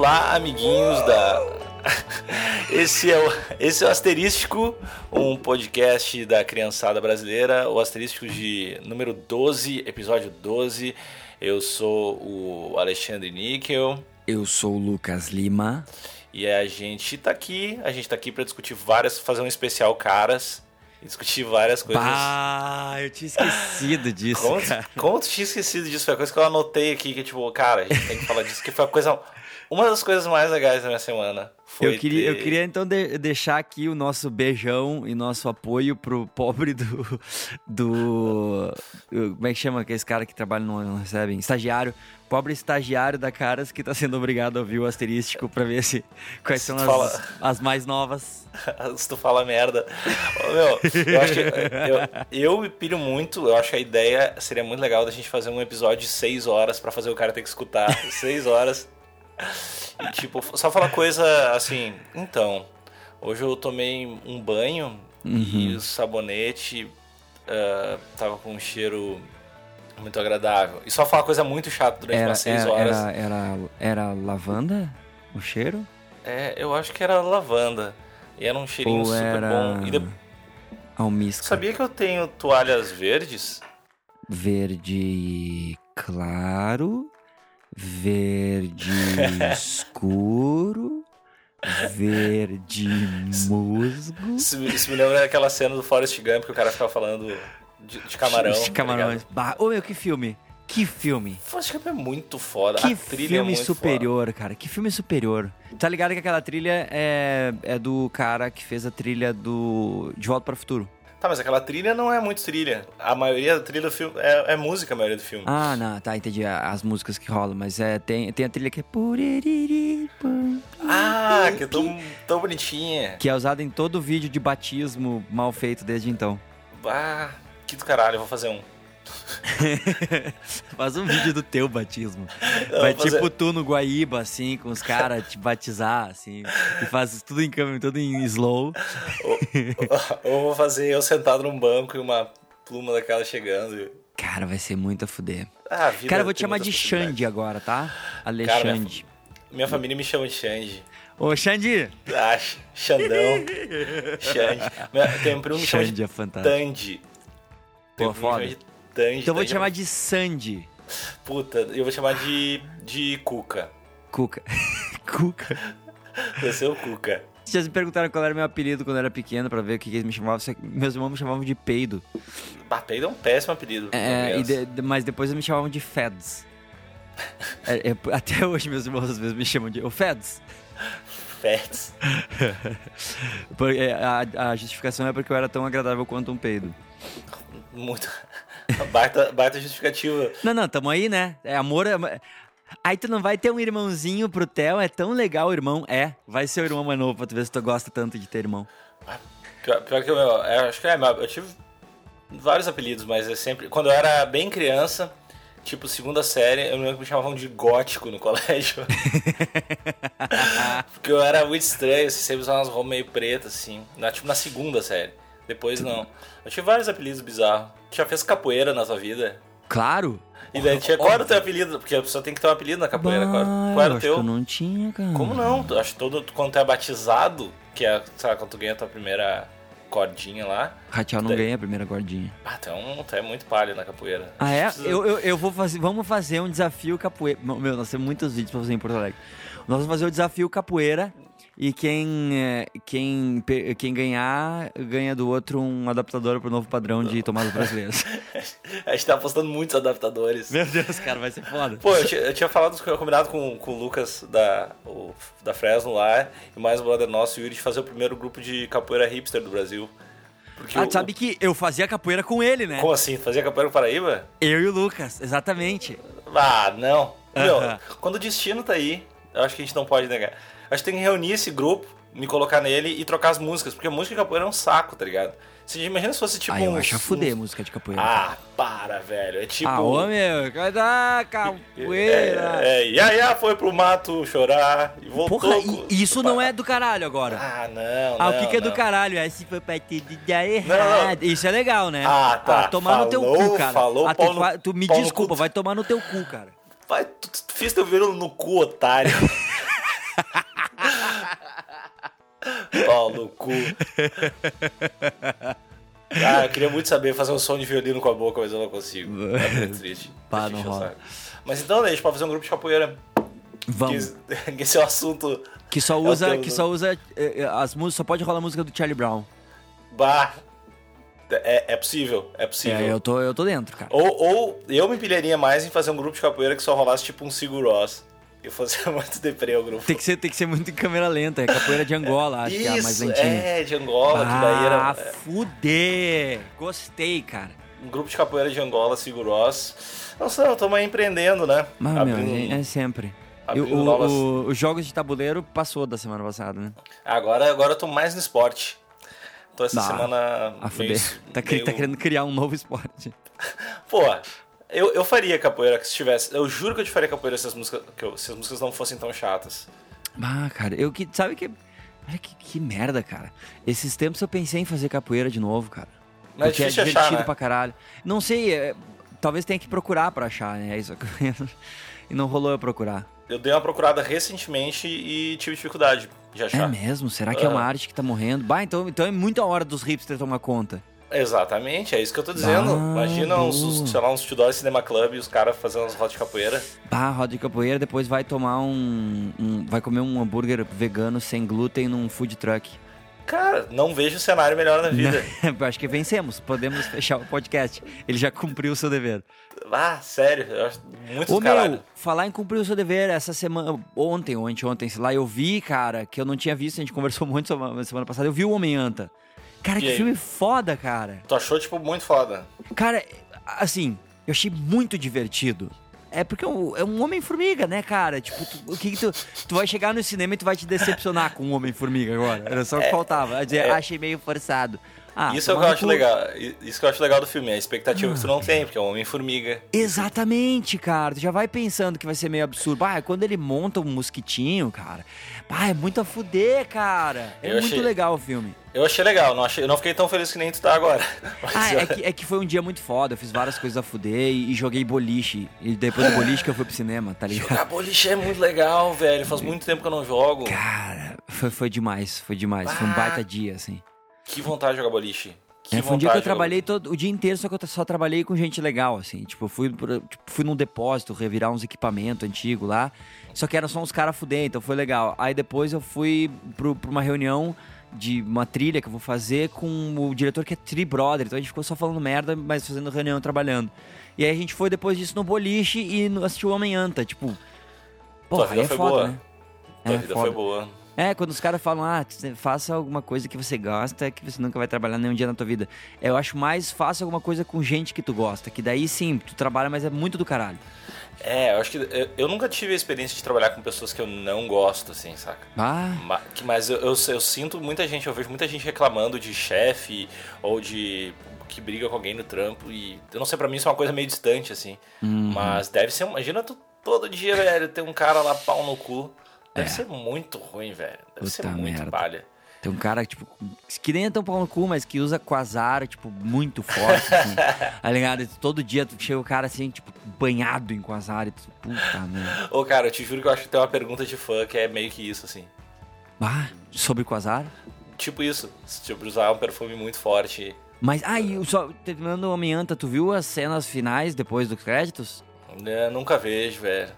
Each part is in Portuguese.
olá, amiguinhos da. Esse é, o, esse é o Asterístico, um podcast da criançada brasileira, o Asterístico de número 12, episódio 12. Eu sou o Alexandre Níquel. Eu sou o Lucas Lima. E a gente tá aqui, a gente tá aqui para discutir várias, fazer um especial caras discutir várias coisas. Ah, eu tinha esquecido disso. Como, cara. como tu tinha esquecido disso? Foi a coisa que eu anotei aqui, que tipo, cara, a gente tem que falar disso, que foi a coisa. Uma das coisas mais legais da minha semana. Foi Eu queria, eu ter- queria então de- deixar aqui o nosso beijão e nosso apoio pro pobre do. do como é que chama aquele cara que trabalha e não, recebe? Estagiário. Pobre estagiário da Caras que tá sendo obrigado a ouvir o asterístico pra ver se quais são as, Fala. as mais novas. Se tu fala merda. Ô, Meu, eu acho que. Eu, eu me pilho muito. Eu acho que a ideia seria muito legal da gente fazer um episódio de 6 horas pra fazer o cara ter que escutar 6 horas. E, tipo, só falar coisa assim. Então, hoje eu tomei um banho e o sabonete ah, tava com um cheiro muito agradável. E só falar coisa muito chata durante Era, umas 6 era, horas. era, era, era lavanda o cheiro? É, eu acho que era lavanda. E era um cheirinho Ou super era bom. E de- almisca? Sabia que eu tenho toalhas verdes? Verde claro, verde escuro, verde musgo. Isso, isso me lembra daquela cena do Forrest Gump que o cara ficava falando de, de camarão. De tá camarões. ligado? Bah, ô meu, que filme! Que filme! Forrest Gump é muito foda. Que é filme muito superior, cara. Que filme superior. Tá ligado que aquela trilha é, é do cara que fez a trilha do De Volta para o Futuro. Tá, mas aquela trilha não é muito trilha. A maioria da trilha do filme é, é música, a maioria do filme. Ah, não, tá, entendi as músicas que rolam, mas é, tem, tem a trilha que é. Ah, que é tão, tão bonitinha. Que é usada em todo vídeo de batismo mal feito desde então. Ah, que do caralho, eu vou fazer um. Faz um vídeo do teu batismo. Eu Vai fazer- tipo tu no Guaíba, assim, com os caras te batizar, assim. E faz tudo em câmera, tudo em slow. Ou, ou vou fazer eu sentado num banco e uma pluma daquela chegando. Cara, vai ser muito a fuder. Ah, Cara, eu vou te chamar de. Xande agora, tá? Cara, minha, Alexandre. minha família me chama de Xande. Ô, Xande! Ah, Xandão. Xande. Meu- Tem um primo me chama de Xande é fantástico. Tandy. Pô, foda. de Então eu vou Tandy te é- chamar de Sandy. Puta, eu vou chamar de, de Cuca. Cuca. Cuca. Vai ser o Cuca. Vocês me perguntaram qual era meu apelido quando eu era pequeno pra ver o que, que eles me chamavam. Meus irmãos me chamavam de peido. Bateido é um péssimo apelido. É, de- mas depois eles me chamavam de Feds. É, é, até hoje meus irmãos às vezes me chamam de. Ô, Feds! Por- é, a, a justificação é porque eu era tão agradável quanto um peido. Muito. Baita, baita justificativa. Não, não, tamo aí, né? É amor. é- Aí tu não vai ter um irmãozinho pro Theo, é tão legal o irmão. É, vai ser o irmão mais novo pra tu ver se tu gosta tanto de ter irmão. Pior, pior que eu, eu acho que é, eu tive vários apelidos, mas é sempre. Quando eu era bem criança, tipo segunda série, eu lembro que me chamavam de gótico no colégio. Porque eu era muito estranho, assim, sempre usava umas roupas meio pretas, assim. Na, tipo na segunda série. Depois não. Eu tive vários apelidos bizarros. Tu já fez capoeira na tua vida? Claro! E daí tinha, qual era o teu apelido? Porque a pessoa tem que ter um apelido na capoeira. Qual, Bah, qual era eu o acho teu? que eu não tinha, cara. Como não? Tu- Acho que todo, quando tu é batizado, que é, sabe, quando tu ganha a tua primeira cordinha lá. Rachel não Daí- ganha a primeira gordinha. Ah, tu é, um, tu é muito palha na capoeira. Ah, é? Precisa- Eu, eu, eu vou fazer. Vamos fazer um desafio capoeira. Meu, nós temos muitos vídeos pra fazer em Porto Alegre. Nós vamos fazer o desafio capoeira. E quem, é, quem, quem ganhar, ganha do outro um adaptador pro novo padrão de tomadas brasileiras. A gente tá postando muitos adaptadores. Meu Deus, cara, vai ser foda. Pô, eu tinha, eu tinha falado, combinado com, com o Lucas da, o- da Fresno lá, e mais um brother nosso, o Yuri, de fazer o primeiro grupo de capoeira hipster do Brasil. Porque Ah, tu sabe que eu fazia capoeira com ele, né? Como assim? Fazia capoeira no Paraíba? Eu e o Lucas, exatamente. Ah, não. Meu, Aham. quando o destino tá aí, eu acho que a gente não pode negar. Acho que tem que reunir esse grupo, me colocar nele e trocar as músicas, porque a música de capoeira é um saco, tá ligado? Você imagina se fosse tipo ah, eu uns- acho a fuder uns- música de capoeira. Ah, para, velho. É tipo. ah, ô meu, dar capoeira. É, é, Yaya foi pro mato chorar e voltou. Porra, com- e isso não é do caralho agora. Ah, não. Ah, o não, que, que é do caralho? Esse foi pra te dar errado. Isso é legal, né? Ah, tá. tomar no teu Falou, cu, cara. falou, Ah, tu, no- tu me desculpa, cu. vai tomar no teu cu, cara. Vai, tu, tu fiz teu viro no cu, otário. Pau no cu. Ah, eu queria muito saber fazer um som de violino com a boca, mas eu não consigo. É muito triste. Pá, não rola. Mas então, né, a gente pode fazer um grupo de capoeira. Vamos. Que, esse é o assunto. Que só É usa, teu- que só usa as músicas, só pode rolar a música do Charlie Brown. Bah. É, é possível, é possível. É, eu tô, eu tô dentro, cara. Ou, ou eu me pilharia mais em fazer um grupo de capoeira que só rolasse tipo um Sigurós. Eu fazia muito deprê o grupo. Tem que ser, tem que ser muito em câmera lenta, é capoeira de Angola, acho que é a mais Isso, lentinha. é, de Angola, que daí era Ah, fuder! Gostei, cara. um grupo de capoeira de Angola, Sigurós. Nossa, estamos aí empreendendo, né? Mas, Abrindo- meu, é, é sempre. E abrindo o- novas- o- os jogos de tabuleiro passou da semana passada, né? Agora, agora eu tô mais no esporte. Tô essa Ah, semana. A meio- fuder. Tá, cri- meio- tá querendo criar um novo esporte. Pô, eu, eu faria capoeira se tivesse. Eu juro que eu te faria capoeira se as músicas, que eu- se as músicas não fossem tão chatas. Ah, cara, eu que. Sabe que. Olha que, que merda, cara. Esses tempos eu pensei em fazer capoeira de novo, cara. Mas é Porque é difícil divertido achar, né? pra caralho. Não sei, é, talvez tenha que procurar pra achar, né? É isso que eu- E não rolou eu procurar. Eu dei uma procurada recentemente e tive dificuldade de É achar. mesmo? Será que é uma Ah. arte que tá morrendo? Bah, então, então é muita hora dos hipsters tomar conta. Exatamente, é isso que eu tô dizendo. Ah, Imagina uns, boa. uns, sei lá, uns Tudor Cinema Club e os caras fazendo umas rodas de capoeira. Bah, roda de capoeira, depois vai tomar um, um- Vai comer um hambúrguer vegano sem glúten num food truck. Cara, não vejo cenário melhor na vida. Eu acho que vencemos. Podemos fechar o podcast. Ele já cumpriu o seu dever. ah, sério, eu acho muito Ô, caralho. meu, falar em cumprir o seu dever, essa semana, ontem ou anteontem, sei lá, eu vi, cara, que eu não tinha visto, a gente conversou muito semana passada, eu vi o Homem-Anta. Cara, E que aí? filme foda, cara. Tu achou, tipo, muito foda. Cara, assim, eu achei muito divertido. É porque é um, é um Homem-Formiga, né, cara? Tipo, tu, o que, que tu. Tu vai chegar no cinema e tu vai te decepcionar com um Homem-Formiga agora. Era só o que faltava. Vai dizer, é. achei meio forçado. Ah, isso é o que eu acho legal. Isso que eu acho legal do filme, é a expectativa que tu não tem, porque é um Homem-Formiga. Exatamente, cara. Tu já vai pensando que vai ser meio absurdo. Bah, quando ele monta um mosquitinho, cara. Bah, é muito a fuder, cara. É Eu muito achei- legal o filme. Eu achei legal, não, achei, eu não fiquei tão feliz que nem tu tá agora. Mas Ah, eu- é que, é que foi um dia muito foda. Eu fiz várias coisas a fuder e, e joguei boliche. E depois do boliche que eu fui pro cinema, tá ligado? Jogar boliche é muito legal, velho. Faz muito tempo que eu não jogo. Cara, foi, foi demais, foi demais. Foi um Ah. baita dia, assim. Que vontade de jogar boliche. Que É, foi um dia que eu trabalhei todo, o dia inteiro, só que eu só trabalhei com gente legal, assim. Tipo, eu fui, tipo, fui num depósito revirar uns equipamentos antigos lá. Só que eram só uns caras fuder, então foi legal. Aí depois eu fui pro, pra uma reunião de uma trilha que eu vou fazer com o diretor que é Tri Brother. Então a gente ficou só falando merda, mas fazendo reunião trabalhando. E aí a gente foi depois disso no boliche e no- assistiu o Homem-Anta, tipo. Tua Porra, aí é foi foda, boa. né? Tua É, vida foda. foi boa. É, quando os caras falam, ah, faça alguma coisa que você gosta, que você nunca vai trabalhar nenhum dia na tua vida. Eu acho mais faça alguma coisa com gente que tu gosta, que daí sim, tu trabalha, mas é muito do caralho. É, eu acho que eu, eu nunca tive a experiência de trabalhar com pessoas que eu não gosto, assim, saca? Ah, Ma- que- Mas eu, eu, eu sinto muita gente, eu vejo muita gente reclamando de chefe ou de que briga com alguém no trampo e eu não sei, pra mim isso é uma coisa meio distante, assim. Uhum. Mas deve ser, imagina tu todo dia, velho, ter um cara lá pau no cu. Deve É. ser muito ruim, velho. Deve ser Puta muito merda. palha. tem um cara, tipo, que nem é tão pau no cu, mas que usa quasar, tipo, muito forte, assim. tá ligado? Todo dia tu chega o cara assim, tipo, banhado em quasar e tu, puta merda. Ô, cara, eu te juro que eu acho que tem uma pergunta de fã que é meio que isso, assim. Ah, sobre quasar? Tipo isso, tipo, usar um perfume muito forte. Mas, ah, e só, terminando o Homem-Anta, tu viu as cenas finais depois dos créditos? Eu nunca vejo, velho.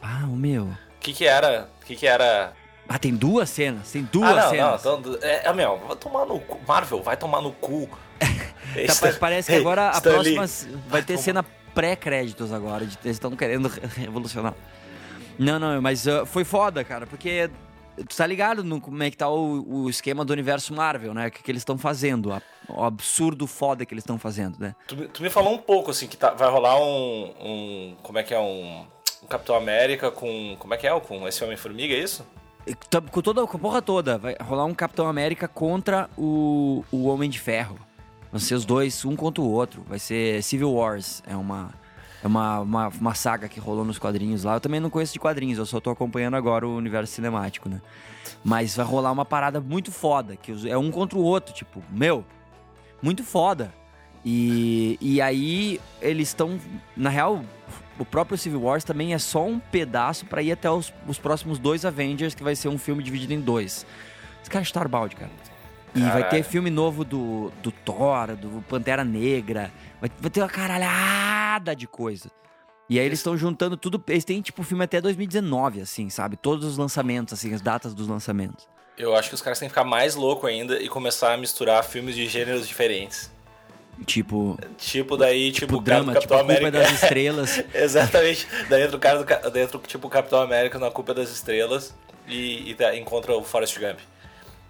Ah, o meu. O que que era? O que que era? Ah, tem duas cenas, tem duas ah, não, cenas. não. Então, é, é, meu, vai tomar no cu. Marvel, vai tomar no cu. Tá, pa- parece que agora a Stan Lee. próxima vai ter cena pré-créditos agora. de- Eles estão querendo revolucionar. Não, não, mas uh, foi foda, cara, porque tu tá ligado no como é que tá o, o esquema do universo Marvel, né? O que, que eles estão fazendo, a- o absurdo foda que eles estão fazendo, né? Tu, me- tu me falou um pouco, assim, que tá- vai rolar um, um- Como é que é? Um, um Capitão América com. Como é que é? Com esse Homem-Formiga, é isso? Com toda com a porra toda, vai rolar um Capitão América contra o, o Homem de Ferro. Vão ser os dois, um contra o outro. Vai ser Civil Wars. É uma, é uma, uma, uma saga que rolou nos quadrinhos lá. Eu também não conheço de quadrinhos, eu só tô acompanhando agora o universo cinemático, né? Mas vai rolar uma parada muito foda, que é um contra o outro, tipo, meu, muito foda. E, e aí eles estão, na real, o próprio Civil Wars também é só um pedaço pra ir até os, os próximos dois Avengers, que vai ser um filme dividido em dois. Os caras chutaram balde, cara. E vai ter filme novo do, do Thor, do Pantera Negra. Vai, vai ter uma caralhada de coisa. E aí eles estão juntando tudo. Eles têm, tipo, filme até 2019, assim, sabe? Todos os lançamentos, assim, as datas dos lançamentos. Eu acho que os caras têm que ficar mais louco ainda e começar a misturar filmes de gêneros diferentes. Tipo, Tipo, daí, tipo, tipo drama, tipo Capitão a culpa América. das estrelas. Exatamente. Daí entra o cara do dentro, tipo, Capitão América na Culpa das Estrelas e, e encontra o Forrest Gump.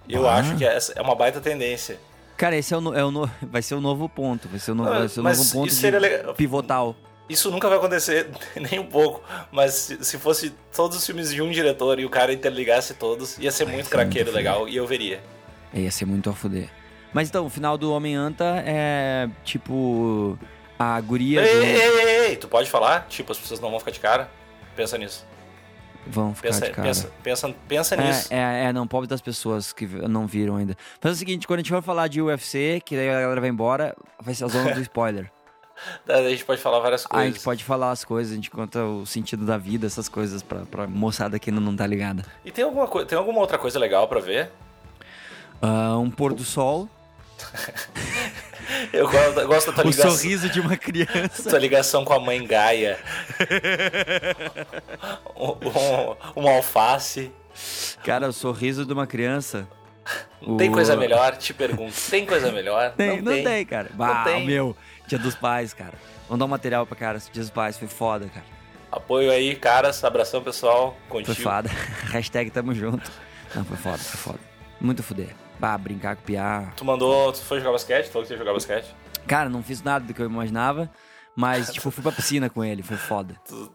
Eu Ah. acho que essa é uma baita tendência. Cara, esse é o, é o no- vai ser o novo ponto. Vai ser o, no- vai ser o novo ponto isso seria pivotal. Isso nunca vai acontecer nem um pouco, mas se, se fosse todos os filmes de um diretor e o cara interligasse todos, ia ser muito ser craqueiro muito legal e eu veria. Ia ser muito a fuder. Mas então, o final do Homem-Anta é tipo. A guria. Ei, do- ei, ei, ei, tu pode falar? Tipo, as pessoas não vão ficar de cara? Pensa nisso. Vão ficar Pensa, de cara. pensa, pensa, pensa nisso. É, é, é, não, pobre das pessoas que não viram ainda. Faz o seguinte, quando a gente for falar de UFC, que daí a galera vai embora, vai ser a zona do spoiler. Daí a gente pode falar várias Aí a coisas. gente pode falar as coisas, a gente conta o sentido da vida, essas coisas pra, pra moçada que ainda não tá ligada. E tem alguma, tem alguma outra coisa legal pra ver? Ah, um pôr do sol, Eu gosto, eu gosto da tua o ligação. sorriso de uma criança. Tua ligação com a mãe Gaia. um, um- uma alface. Cara, o sorriso de uma criança. Tem O- coisa melhor? Te pergunto. Tem coisa melhor? Tem, não, tem. cara. Bah, tem. o meu, dia dos pais, cara. Vamos dar um material pra cara, dia dos pais, foi foda, cara. Apoio aí, caras. Abração, pessoal. Foi Contigo. foda. Hashtag tamo junto. Não, foi foda, foi foda. Muito fuder. Bah, brincar com piar. Tu mandou. Tu foi jogar basquete? Tu falou que você ia jogar basquete? Cara, não fiz nada do que eu imaginava, mas, tipo, fui pra piscina com ele, foi foda. Tu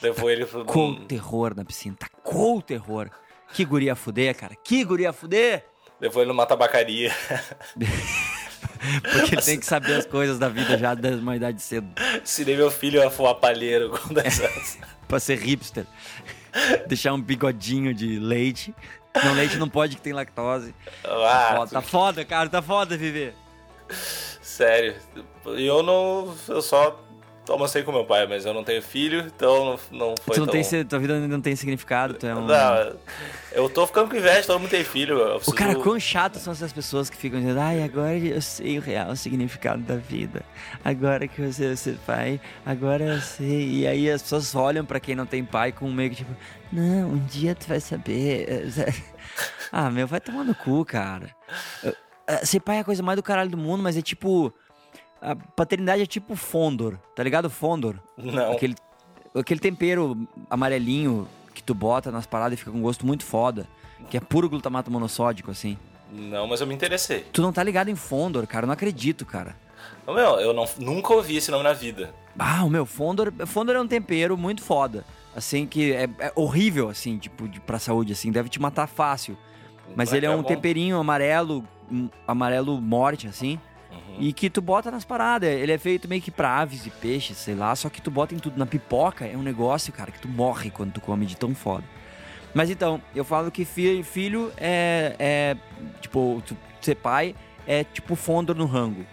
levou ele pro. O terror na piscina, tacou o terror. Que guria fuder, cara, que guria fuder! Levou ele numa tabacaria. Porque ele tem que saber as coisas da vida já desde uma idade cedo, Ensinei meu filho a voar palheiro com 10 anos. pra ser hipster. Deixar um bigodinho de leite. Não, leite não pode que tem lactose. Ah, Foda, tá foda, cara, tá foda viver. Sério. E eu não. Eu só almocei com meu pai, mas eu não tenho filho, então não, foi Tu não tão... tem, tua vida não tem significado, tu é um... Não, eu tô ficando com inveja, todo mundo tem filho. eu O preciso- cara, quão chato são essas pessoas que ficam dizendo, ai, agora eu sei o real significado da vida. Agora que você vai ser pai, agora eu sei. E aí as pessoas olham pra quem não tem pai com meio que tipo, não, um dia tu vai saber. ah, meu, vai tomar no cu, cara. Eu- eh, Ser pai é a coisa mais do caralho do mundo, mas é tipo. A paternidade é tipo Fondor, tá ligado? Fondor. Não. Aquele, aquele tempero amarelinho que tu bota nas paradas e fica com gosto muito foda. Que é puro glutamato monossódico, assim. Não, mas eu me interessei. Tu não tá ligado em Fondor, cara. Eu não acredito, cara. Ô, Meu, eu não, nunca ouvi esse nome na vida. Ah, o meu, Fondor, Fondor é um tempero muito foda. Assim, que é, é horrível, assim, tipo, de, pra saúde, assim. Deve te matar fácil. Mas ele é um bom. temperinho amarelo, um amarelo morte, assim. Uhum. E que tu bota nas paradas. Ele é feito meio que pra aves e peixes, sei lá. Só que tu bota em tudo. Na pipoca é um negócio, cara, que tu morre quando tu come de tão foda. Mas então, eu falo que fi- filho é, é. Tipo, tu ser pai é tipo fondor no rango.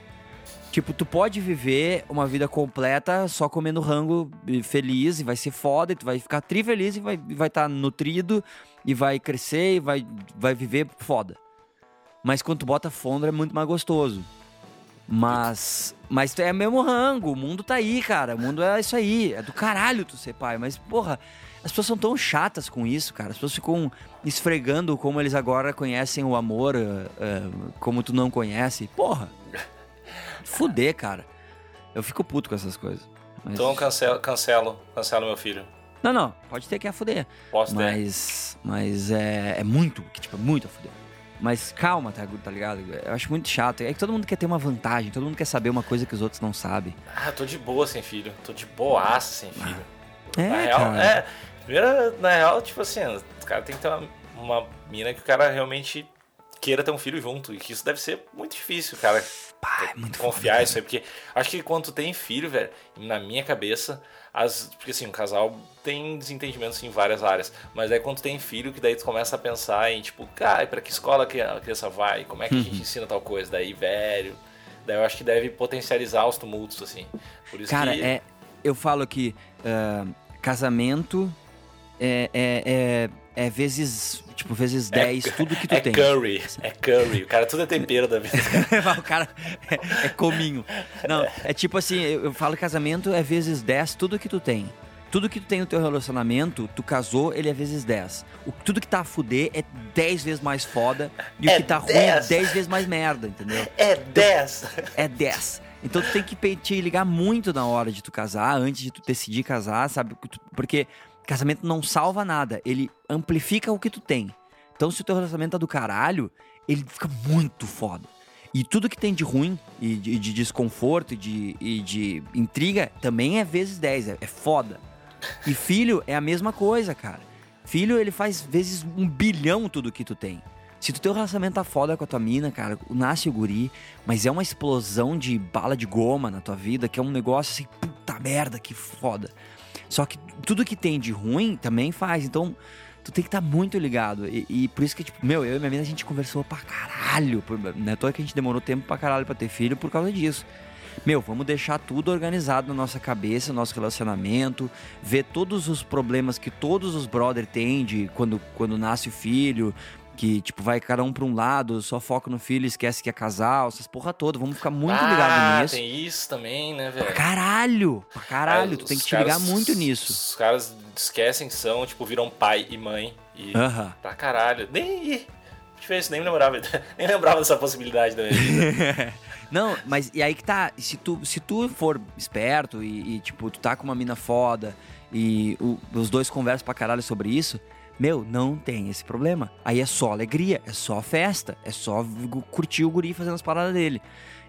Tipo, tu pode viver uma vida completa só comendo rango feliz e vai ser foda, e tu vai ficar tri feliz e vai estar vai tá nutrido e vai crescer e vai, vai viver foda. Mas quando tu bota fondor é muito mais gostoso. Mas. Mas é mesmo rango, o mundo tá aí, cara. O mundo é isso aí. É do caralho tu ser pai. Mas, porra, as pessoas são tão chatas com isso, cara. As pessoas ficam esfregando como eles agora conhecem o amor, eh, eh, como tu não conhece. Porra. Fuder, cara. Eu fico puto com essas coisas. Mas- Então cancelo, cancelo, cancelo meu filho. Não, não. Pode ter que é fuder. Posso ter. Mas. Mas é, é muito, que, tipo, é muito a fuder. Mas calma, tá, tá ligado? Eu acho muito chato. É que todo mundo quer ter uma vantagem, todo mundo quer saber uma coisa que os outros não sabem. Ah, tô de boa sem filho. Tô de boaça sem filho. É, na real, cara. é. Primeiro, na real, tipo assim, o cara tem que ter uma, uma mina que o cara realmente queira ter um filho junto. E que isso deve ser muito difícil, cara. Pá, é muito confiar foda, isso aí, porque acho que quando tu tem filho, velho, na minha cabeça, as, porque assim, um casal tem desentendimentos em várias áreas, mas aí quando tu tem filho, que daí tu começa a pensar em, tipo, cara, pra que escola que a criança vai? Como é que a Uhum. gente ensina tal coisa? Daí, velho, daí eu acho que deve potencializar os tumultos, assim. Por isso Cara, que... é, eu falo que uh, casamento é, é, é, é, vezes, tipo, vezes 10, é, tudo que tu é tem. É curry, é curry. O cara, tudo é tempero da vida. o cara é, é cominho. Não, é tipo assim, eu, falo casamento é vezes 10, tudo que tu tem. Tudo que tu tem no teu relacionamento, tu casou, ele é vezes 10. O, tudo que tá a fuder é 10 vezes mais foda. E é o que tá 10. ruim é 10 vezes mais merda, entendeu? É 10. Então, é 10. Então tu tem que te ligar muito na hora de tu casar, antes de tu decidir casar, sabe? Porque casamento não salva nada, ele amplifica o que tu tem. Então se o teu relacionamento tá do caralho, ele fica muito foda. E tudo que tem de ruim, e de, de desconforto, e de, e de intriga, também é vezes 10, é, é foda. E filho é a mesma coisa, cara. Filho, ele faz vezes um bilhão tudo que tu tem. Se tu teu relacionamento tá foda com a tua mina, cara, nasce o guri, mas é uma explosão de bala de goma na tua vida, que é um negócio assim, puta merda, que foda. Só que tudo que tem de ruim também faz. Então, tu tem que estar tá muito ligado. E, e, por isso que, tipo, meu, eu e minha mina, a gente conversou pra caralho. Não é toa que a gente demorou tempo pra caralho pra ter filho por causa disso. Meu, vamos deixar tudo organizado na nossa cabeça, nosso relacionamento, ver todos os problemas que todos os brother têm de quando, quando nasce o filho, que, tipo, vai cada um pra um lado, só foca no filho, esquece que é casal, essas porra toda. Vamos ficar muito ah, ligado nisso. tem isso também, né, velho? caralho! Pra caralho, tu tem que te caras, ligar muito nisso. Os caras esquecem que são, tipo, viram pai e mãe. E uh -huh. pra caralho. Nem. Diferente, nem lembrava, nem lembrava dessa possibilidade também. Não, mas e aí que tá, se tu, se tu for esperto e, e tipo, tu tá com uma mina foda e o, os dois conversam pra caralho sobre isso, meu, não tem esse problema. Aí é só alegria, é só festa, é só curtir o guri fazendo as paradas dele.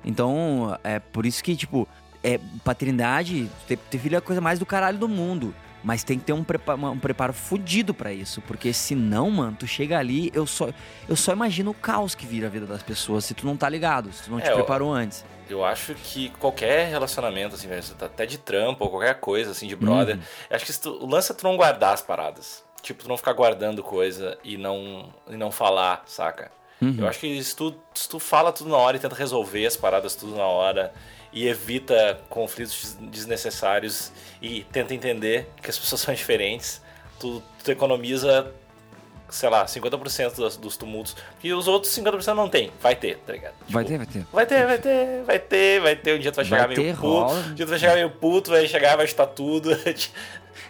Então, é por isso que, tipo, é paternidade, ter, ter filho é a coisa mais do caralho do mundo. Mas tem que ter um, preparo, um preparo fudido para isso. Porque senão, mano, tu chega ali, eu só, eu só imagino o caos que vira a vida das pessoas se tu não tá ligado, se tu não é, te preparou eu, antes. Eu acho que qualquer relacionamento, assim, até de trampo ou qualquer coisa, assim, de brother, uhum. acho que tu, o lance é tu não guardar as paradas. Tipo, tu não ficar guardando coisa e não, e não falar, saca? Uhum. Eu acho que se tu, se tu fala tudo na hora e tenta resolver as paradas tudo na hora e evita conflitos desnecessários e tenta entender que as pessoas são diferentes, tu, tu economiza, sei lá, 50% dos, dos tumultos. E os outros 50% não tem. Vai ter, tá ligado? Tipo, vai ter, vai ter. Vai ter, vai ter, vai ter, vai ter. Um dia tu vai chegar vai meio puto. Rola. Um dia tu vai chegar meio puto, vai chegar, vai estar tudo.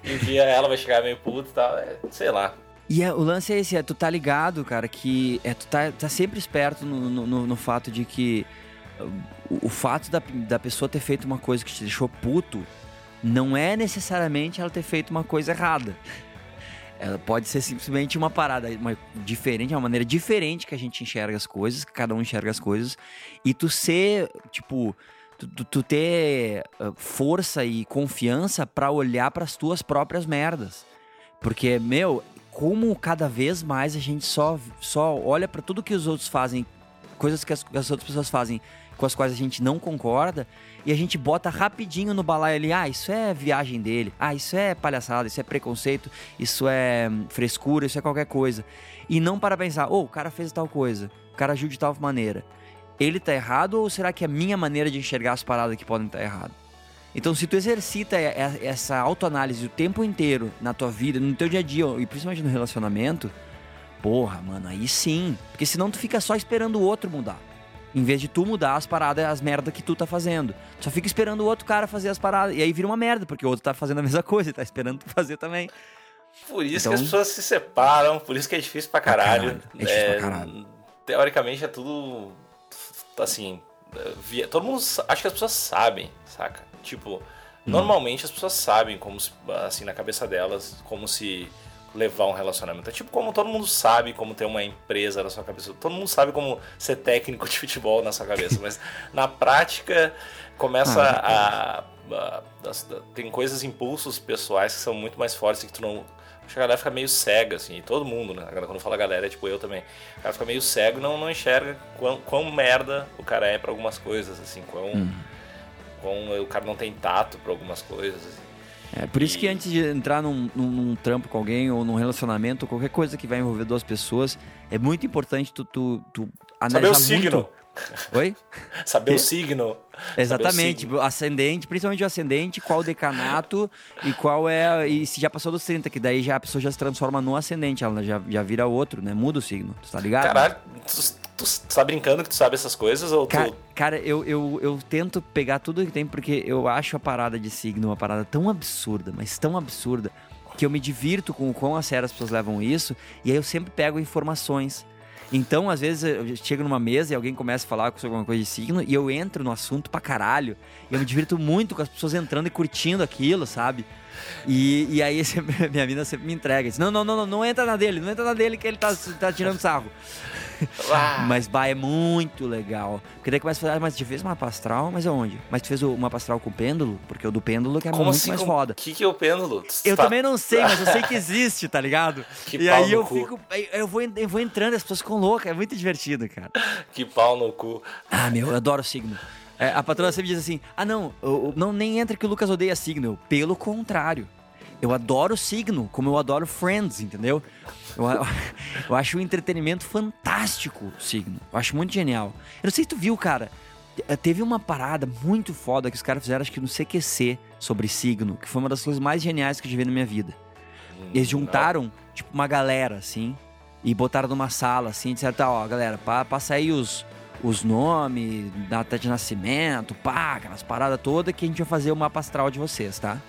e um dia ela vai chegar meio puto e tal. É, sei lá. E é, o lance é esse, é tu tá ligado, cara, que é, tu tá, tá sempre esperto no, no, no fato de que o, o fato da, da pessoa ter feito uma coisa que te deixou puto não é necessariamente ela ter feito uma coisa errada. Ela pode ser simplesmente uma parada uma, diferente, uma maneira diferente que a gente enxerga as coisas, que cada um enxerga as coisas. E tu ser, tipo, tu, tu ter uh, força e confiança para olhar para as tuas próprias merdas. Porque, meu, como cada vez mais a gente só, só olha para tudo que os outros fazem, coisas que as, que as outras pessoas fazem com as quais a gente não concorda e a gente bota rapidinho no balaio ali, ah, isso é viagem dele, ah, isso é palhaçada, isso é preconceito, isso é hum, frescura, isso é qualquer coisa. E não para pensar, oh, o cara fez tal coisa, o cara agiu de tal maneira. Ele tá errado ou será que é a minha maneira de enxergar as paradas que podem estar tá errado? Então, se tu exercita essa autoanálise o tempo inteiro na tua vida, no teu dia a dia, e principalmente no relacionamento, porra, mano, aí sim. Porque senão tu fica só esperando o outro mudar. Em vez de tu mudar as paradas, as merdas que tu tá fazendo. Só fica esperando o outro cara fazer as paradas. E aí vira uma merda, porque o outro tá fazendo a mesma coisa, tá esperando tu fazer também. Por isso então, que as pessoas se separam, por isso que é difícil pra caralho. Pra caralho. É difícil é, pra caralho. Teoricamente é tudo. Assim. Via, todo mundo. Acho que as pessoas sabem, saca? Tipo, hum. normalmente as pessoas sabem como assim, na cabeça delas, como se levar um relacionamento. É tipo como todo mundo sabe como ter uma empresa na sua cabeça. Todo mundo sabe como ser técnico de futebol na sua cabeça, mas na prática começa ah, a, a, a, tem coisas impulsos pessoais que são muito mais fortes que tu não Acho que a galera fica meio cega, assim, e todo mundo, né? Quando fala galera, é tipo eu também. O cara fica meio cego e não, não enxerga quão, quão merda o cara é para algumas coisas, assim, quão, hum. quão o cara não tem tato para algumas coisas, assim. É, por isso que antes de entrar num, num, num, trampo com alguém ou num relacionamento, qualquer coisa que vai envolver duas pessoas, é muito importante tu, tu, tu analisar muito Oi? Saber o signo. Exatamente, Saber o signo. ascendente, principalmente o ascendente, qual o decanato e qual é. E se já passou dos 30, que daí já a pessoa já se transforma no ascendente, ela já, já vira outro, né? Muda o signo, tu tá ligado? Caralho, tu, tu, tá brincando que tu sabe essas coisas ou Cara, tu. cara, eu, eu, eu tento pegar tudo que tem porque eu acho a parada de signo uma parada tão absurda, mas tão absurda, que eu me divirto com o quão a sério as pessoas levam isso, e aí eu sempre pego informações. Então, às vezes, eu chego numa mesa e alguém começa a falar sobre alguma coisa de signo e eu entro no assunto pra caralho. E eu me divirto muito com as pessoas entrando e curtindo aquilo, sabe? E, e aí sempre- minha mina sempre me entrega. Diz, não, não, não, não, não entra na dele, não entra na dele que ele tá, tá tirando sarro. Mas, bah, é muito legal. Porque daí começa a falar, ah, mas tu fez uma pastral, mas aonde? Mas tu fez o- uma pastral com pêndulo? Porque o do pêndulo que é como muito assim? mais como- foda. que, que é o pêndulo? Eu tá- também não sei, mas eu sei que existe, tá ligado? Que e pau aí no eu cu. fico. Eu vou, eu vou entrando, as pessoas ficam loucas, é muito divertido, cara. Que pau no cu. Ah, meu, eu adoro signo. É, a patroa sempre diz assim: ah, não, eu- não, nem entra que o Lucas odeia signo. Pelo contrário. Eu adoro signo, como eu adoro Friends, entendeu? Eu, eu acho o entretenimento fantástico, o signo. Eu acho muito genial. Eu não sei se tu viu, cara. te- Teve uma parada muito foda que os caras fizeram, acho que no CQC, sobre signo, que foi uma das coisas mais geniais que eu já vi na minha vida. Eles juntaram, tipo, uma galera, assim, e botaram numa sala, assim, disseram, tá, ó, galera, pa- passa aí os, os nomes, data de nascimento, pá, aquelas paradas todas que a gente vai fazer o mapa astral de vocês, tá?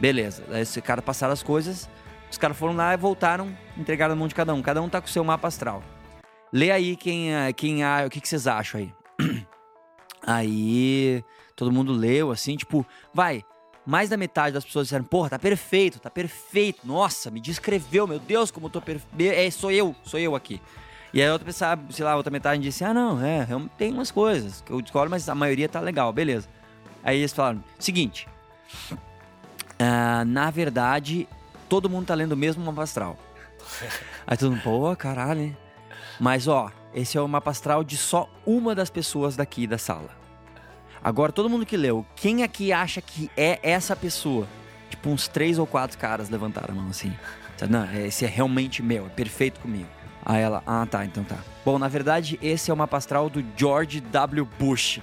Beleza. Aí esse cara passaram as coisas, os caras foram lá e voltaram, entregaram na mão de cada um. Cada um tá com o seu mapa astral. Lê aí quem, é- quem o que, que vocês acham aí. Aí todo mundo leu, assim, tipo, vai. Mais da metade das pessoas disseram, porra, tá perfeito, tá perfeito. Nossa, me descreveu, meu Deus, como eu tô perfeito. É, sou eu, sou eu aqui. E aí a outra pessoa, sei lá, a outra metade disse, ah, não, é, realmente tem umas coisas que eu discordo, mas a maioria tá legal, beleza. Aí eles falaram, seguinte, ah, na verdade, todo mundo tá lendo o mesmo mapa astral. Aí todo mundo, pô, caralho, hein? Mas ó, esse é o mapa astral de só uma das pessoas daqui da sala. Agora, todo mundo que leu, quem aqui acha que é essa pessoa? Tipo, uns três ou quatro caras levantaram a mão assim. Não, esse é realmente meu, é perfeito comigo. Aí ela, ah tá, então tá. Bom, na verdade, esse é o mapa astral do George W. Bush.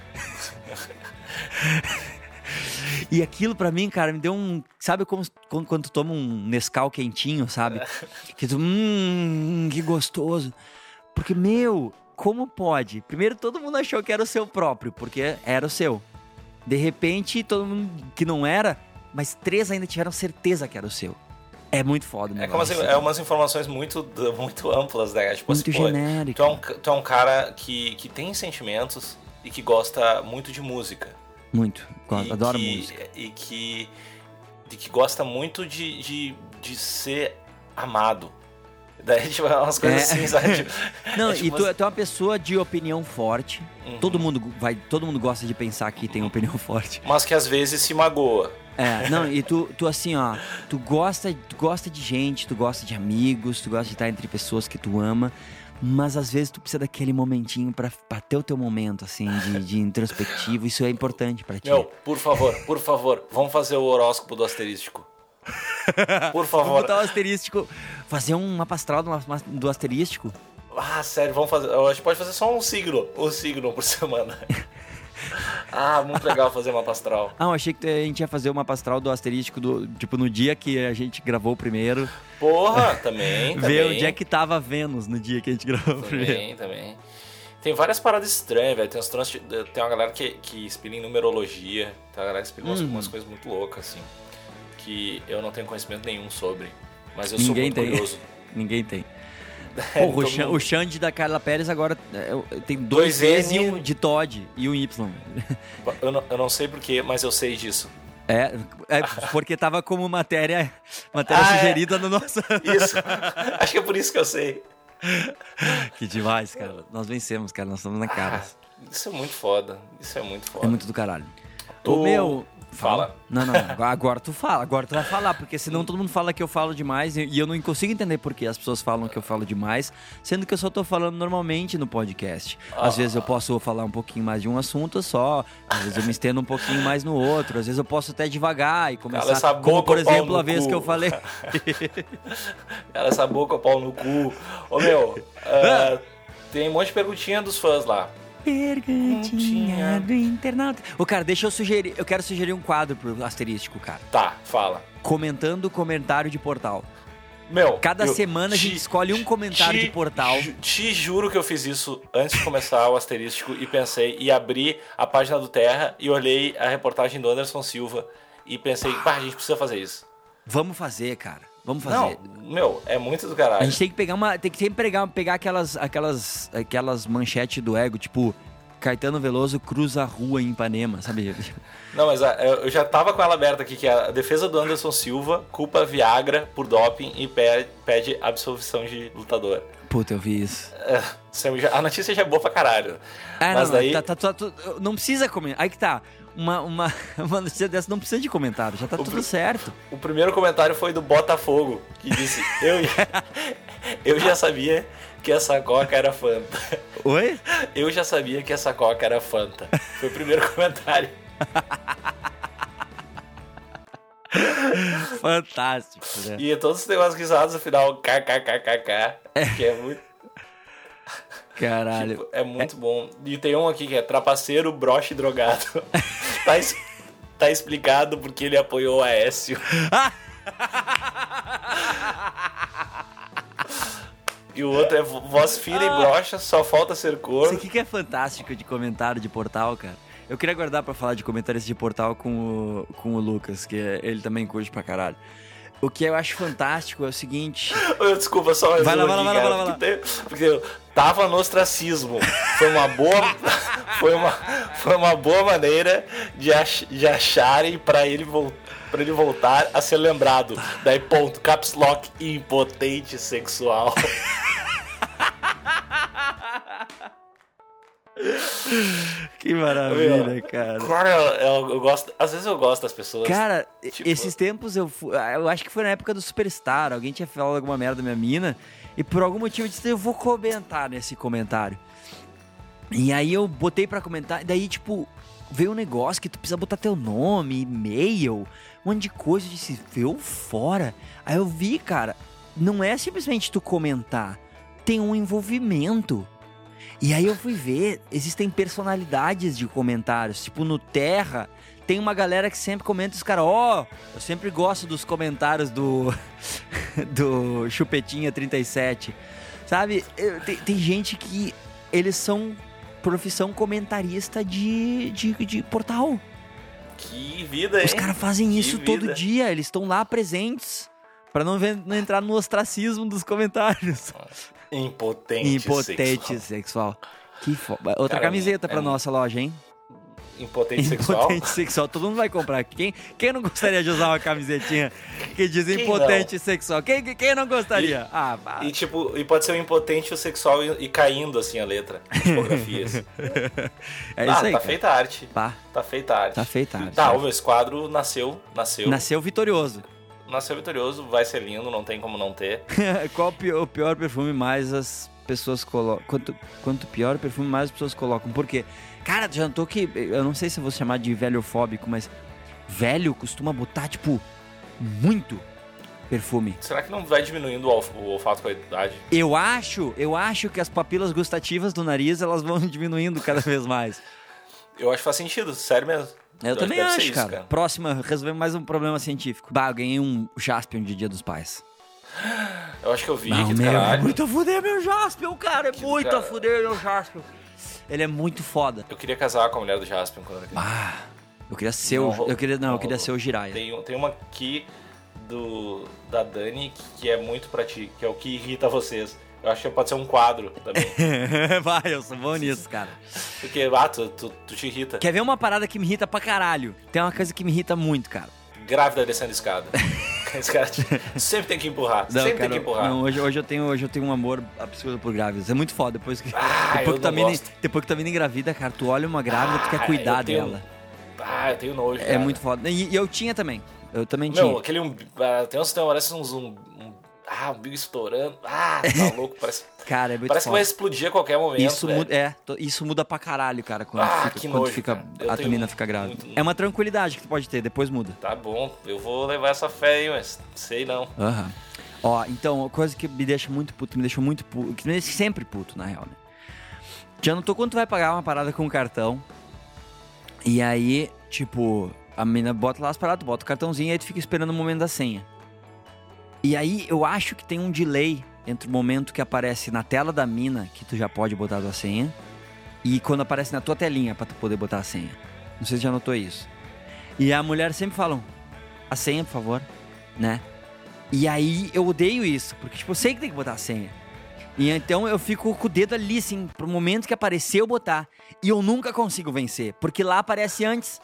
E aquilo pra mim, cara, me deu um. Sabe como quando, quando tu toma um Nescau quentinho, sabe? Que tu. Hum, que gostoso. Porque, meu, como pode? Primeiro todo mundo achou que era o seu próprio, porque era o seu. De repente, todo mundo que não era, mas três ainda tiveram certeza que era o seu. É muito foda, né? É, como assim, é umas informações muito, muito amplas, né? Tipo Muito assim, pô, genérico. tu é um, tu é um cara que, que tem sentimentos e que gosta muito de música. Muito. Gosto, e adoro que, música. E que, e que gosta muito de, de, de ser amado. Daí, tipo, é umas coisas É. assim, sabe? Tipo, Não, é e tipo tu, tu é uma pessoa de opinião forte. Uhum. Todo mundo vai, todo mundo gosta de pensar que tem opinião forte. Mas que às vezes se magoa. É, não, e tu, tu assim, ó, tu gosta, tu gosta de gente, tu gosta de amigos, tu gosta de estar entre pessoas que tu ama, mas às vezes tu precisa daquele momentinho pra, pra ter o teu momento, assim, de, de introspectivo, isso é importante pra ti. Meu, por favor, por favor, vamos fazer o horóscopo do asterístico. Por Vamos favor. botar o asterístico, fazer um mapa astral do, do asterístico. Ah, sério, vamos fazer. A gente pode fazer só um signo. Um signo por semana. Ah, muito legal fazer mapa astral. Ah, eu achei que a gente ia fazer o mapa astral do asterístico, do, tipo, no dia que a gente gravou o primeiro, Porra, também. ver também, onde é que tava Vênus no dia que a gente gravou o primeiro. Também, também. Tem várias paradas estranhas, velho. Tem, uns trans... tem uma galera que, que inspira em numerologia. Tem uma galera que explica umas, Hum. umas coisas muito loucas, assim. Que eu não tenho conhecimento nenhum sobre. Mas eu Ninguém sou muito tem. curioso. Ninguém tem. Porra, o, mundo- Xande da Carla Pérez agora é, tem dois, Dois e um de Todd e um Y. Eu não, eu não sei porquê, mas eu sei disso. É, é porque tava como matéria, matéria Ah, é. sugerida no nosso. Isso. Acho que é por isso que eu sei. que demais, cara. Nós vencemos, cara. Nós estamos na cara. Ah, isso é muito foda. Isso é muito foda. É muito do caralho. O meu. Fala. Não, não, não. Agora tu fala. Agora tu vai falar, porque senão todo mundo fala que eu falo demais e eu não consigo entender por que as pessoas falam que eu falo demais, sendo que eu só tô falando normalmente no podcast. Às Ah. vezes eu posso falar um pouquinho mais de um assunto só, às vezes eu me estendo um pouquinho mais no outro, às vezes eu posso até devagar e Cala começar. essa Como, boca, por pau exemplo, a vez cu. que eu falei. Cala essa boca, pau no cu. Ô, meu, ah, tem um monte de perguntinha dos fãs lá. Perguntinha do internauta. Ô, cara, deixa eu sugerir. Eu quero sugerir um quadro pro asterístico, cara. Tá, fala. Comentando comentário de portal. Meu, Cada eu semana a te- gente escolhe um comentário te- de portal. ju- Te juro que eu fiz isso antes de começar o asterístico e pensei, e abri a página do Terra e olhei a reportagem do Anderson Silva e pensei, pá, a gente precisa fazer isso. Vamos fazer, cara. Vamos fazer. Não, meu, é muito do A caralho. gente tem que pegar uma. Tem que sempre pegar, pegar aquelas, aquelas, aquelas manchetes do ego, tipo. Caetano Veloso cruza a rua em Ipanema, sabe? Não, mas a- eu já tava com ela aberta aqui, que é a defesa do Anderson Silva culpa Viagra por doping e pe- pede absolvição de lutador. Puta, eu vi isso. É, a notícia já é boa pra caralho. Ah, mas não, daí, não, tá, tá, tá- não precisa comentar. Aí que tá. Uma, uma, uma notícia dessa não precisa de comentário, já tá tudo pr- certo. o primeiro comentário foi do Botafogo, que disse, eu, eu já sabia que essa coca era Fanta. Oi? Eu já sabia que essa coca era Fanta. Foi o primeiro comentário. Fantástico, né? E todos os negócios risados no final, kkkk, que é muito, Caralho. tipo, é muito bom. E tem um aqui que é trapaceiro, broche drogado. tá, es- tá explicado porque ele apoiou o Aécio. E o outro é vo- voz fina e brocha, só falta ser Isso corno. aqui que é fantástico de comentário de portal, cara. Eu queria guardar pra falar de comentários de portal com o, com o Lucas, que é- ele também curte pra caralho. O que eu acho fantástico é o seguinte. Desculpa, só mais Vai lá, vai lá, vai lá, vai lá, porque Porque eu tava no ostracismo. Foi uma boa, foi uma, foi uma boa maneira de, ach, de acharem pra ele, vol, pra ele voltar a ser lembrado. Daí, ponto, caps lock, impotente sexual. Que maravilha, cara. Cara, eu, eu- eu gosto, às vezes eu gosto das pessoas. Cara, Tipo- esses tempos eu ah, eu acho que foi na época do Superstar. Alguém tinha falado alguma merda da minha mina. E por algum motivo eu disse, eu vou comentar nesse comentário. E aí eu botei pra comentar. E daí, tipo, veio um negócio que tu precisa botar teu nome, e-mail, um monte de coisa. Eu disse, veio fora. Aí eu vi, cara, não é simplesmente tu comentar. Tem um envolvimento. E aí eu fui ver, existem personalidades de comentários. Tipo, no Terra, tem uma galera que sempre comenta os caras, ó, eu sempre gosto dos comentários do do Chupetinha 37. Sabe? Eu- tem, tem gente que eles são profissão comentarista de, de, de portal. Que vida, hein? Os caras fazem Que isso todo vida. dia, eles estão lá presentes. Pra não, ver- não entrar no ostracismo dos comentários. Impotente, Impotente sexual. sexual. Que fo... Outra Cara, camiseta pra é- nossa loja, hein? Impotente sexual. Impotente sexual. Todo mundo vai comprar. Quem, quem não gostaria de usar uma camisetinha que diz Quem impotente sexual? Quem, quem não gostaria? ah, pá. E tipo, e pode ser um impotente o sexual e, e caindo assim a letra. Tipografias. é ah, isso aí. tá cara. feita a arte. Pá. Tá feita a arte. Tá feita a arte. Tá, o meu esse quadro nasceu, nasceu. Nasceu vitorioso. Nasceu vitorioso, vai ser lindo, não tem como não ter. Qual o pior, perfume mais as pessoas colocam? Quanto, quanto pior o perfume, mais as pessoas colocam. Por quê? Cara, já notou que. Eu não sei se eu vou chamar de velhofóbico, mas. Velho costuma botar, tipo, muito perfume. Será que não vai diminuindo o olfato com a idade? Eu acho, eu acho que as papilas gustativas do nariz elas vão diminuindo cada vez mais. Eu acho que faz sentido, sério mesmo. Eu, também deve ser acho, isso, cara. Próxima, resolvemos mais um problema científico. Bah, eu ganhei um Jaspion de Dia dos Pais. Eu acho que eu vi, Não, que meu, é caralho. muito a fuder meu Jaspion, cara. É Que muito a cara- fuder meu Jaspion. Ele é muito foda. Eu queria casar com a mulher do Jaspion quando eu era criança. Ah, eu queria ser Não o. Eu queria, não, não eu queria ser o Jiraiya. Tem, tem uma aqui do, da Dani que, que é muito pra ti, que é o que irrita vocês. Eu acho que pode ser um quadro também. Vai, eu sou bom nisso, cara. Porque, ah, tu, tu, tu te irrita. Quer ver uma parada que me irrita pra caralho? Tem uma coisa que me irrita muito, cara. Grávida descendo escada. Esse cara sempre tem que empurrar. Não, sempre cara, tem que empurrar. não, hoje, hoje, eu tenho, hoje eu tenho um amor absurdo por grávidas. É muito foda. Depois que, Ah, depois, que tu tá não vindo, depois que tu tá vindo engravida, cara, tu olha uma grávida, tu Ah, quer cuidar eu tenho- dela. Ah, eu tenho nojo. É cara. muito foda. E, e eu tinha também. Eu também Meu, tinha. aquele. Um, ah, tem uns que parece uns. Um, um, ah, um bico estourando. Ah, tá louco. Parece, Cara, é muito parece que vai explodir a qualquer momento. Isso velho. muda, é, isso muda pra caralho, cara, quando Ah, fica, que quando nojo, fica a menina fica grávida. muito- É uma tranquilidade que tu pode ter, depois muda. Tá bom, eu vou levar essa fé aí, mas sei não. Aham. Ó, então, coisa que me deixa muito puto, me deixou muito puto, que me deixa sempre puto, na real, né? Já notou quando tu vai pagar uma parada com o cartão? E aí, tipo, a menina bota lá as paradas, bota o cartãozinho e aí tu fica esperando o momento da senha. E aí eu acho que tem um delay entre o momento que aparece na tela da mina, que tu já pode botar a tua senha, e quando aparece na tua telinha pra tu poder botar a senha. Não sei se já notou isso. E a mulher sempre falam, a senha, por favor, né? E aí eu odeio isso, porque tipo, eu sei que tem que botar a senha. E então eu fico com o dedo ali, assim, pro momento que aparecer eu botar. E eu nunca consigo vencer, porque lá aparece antes.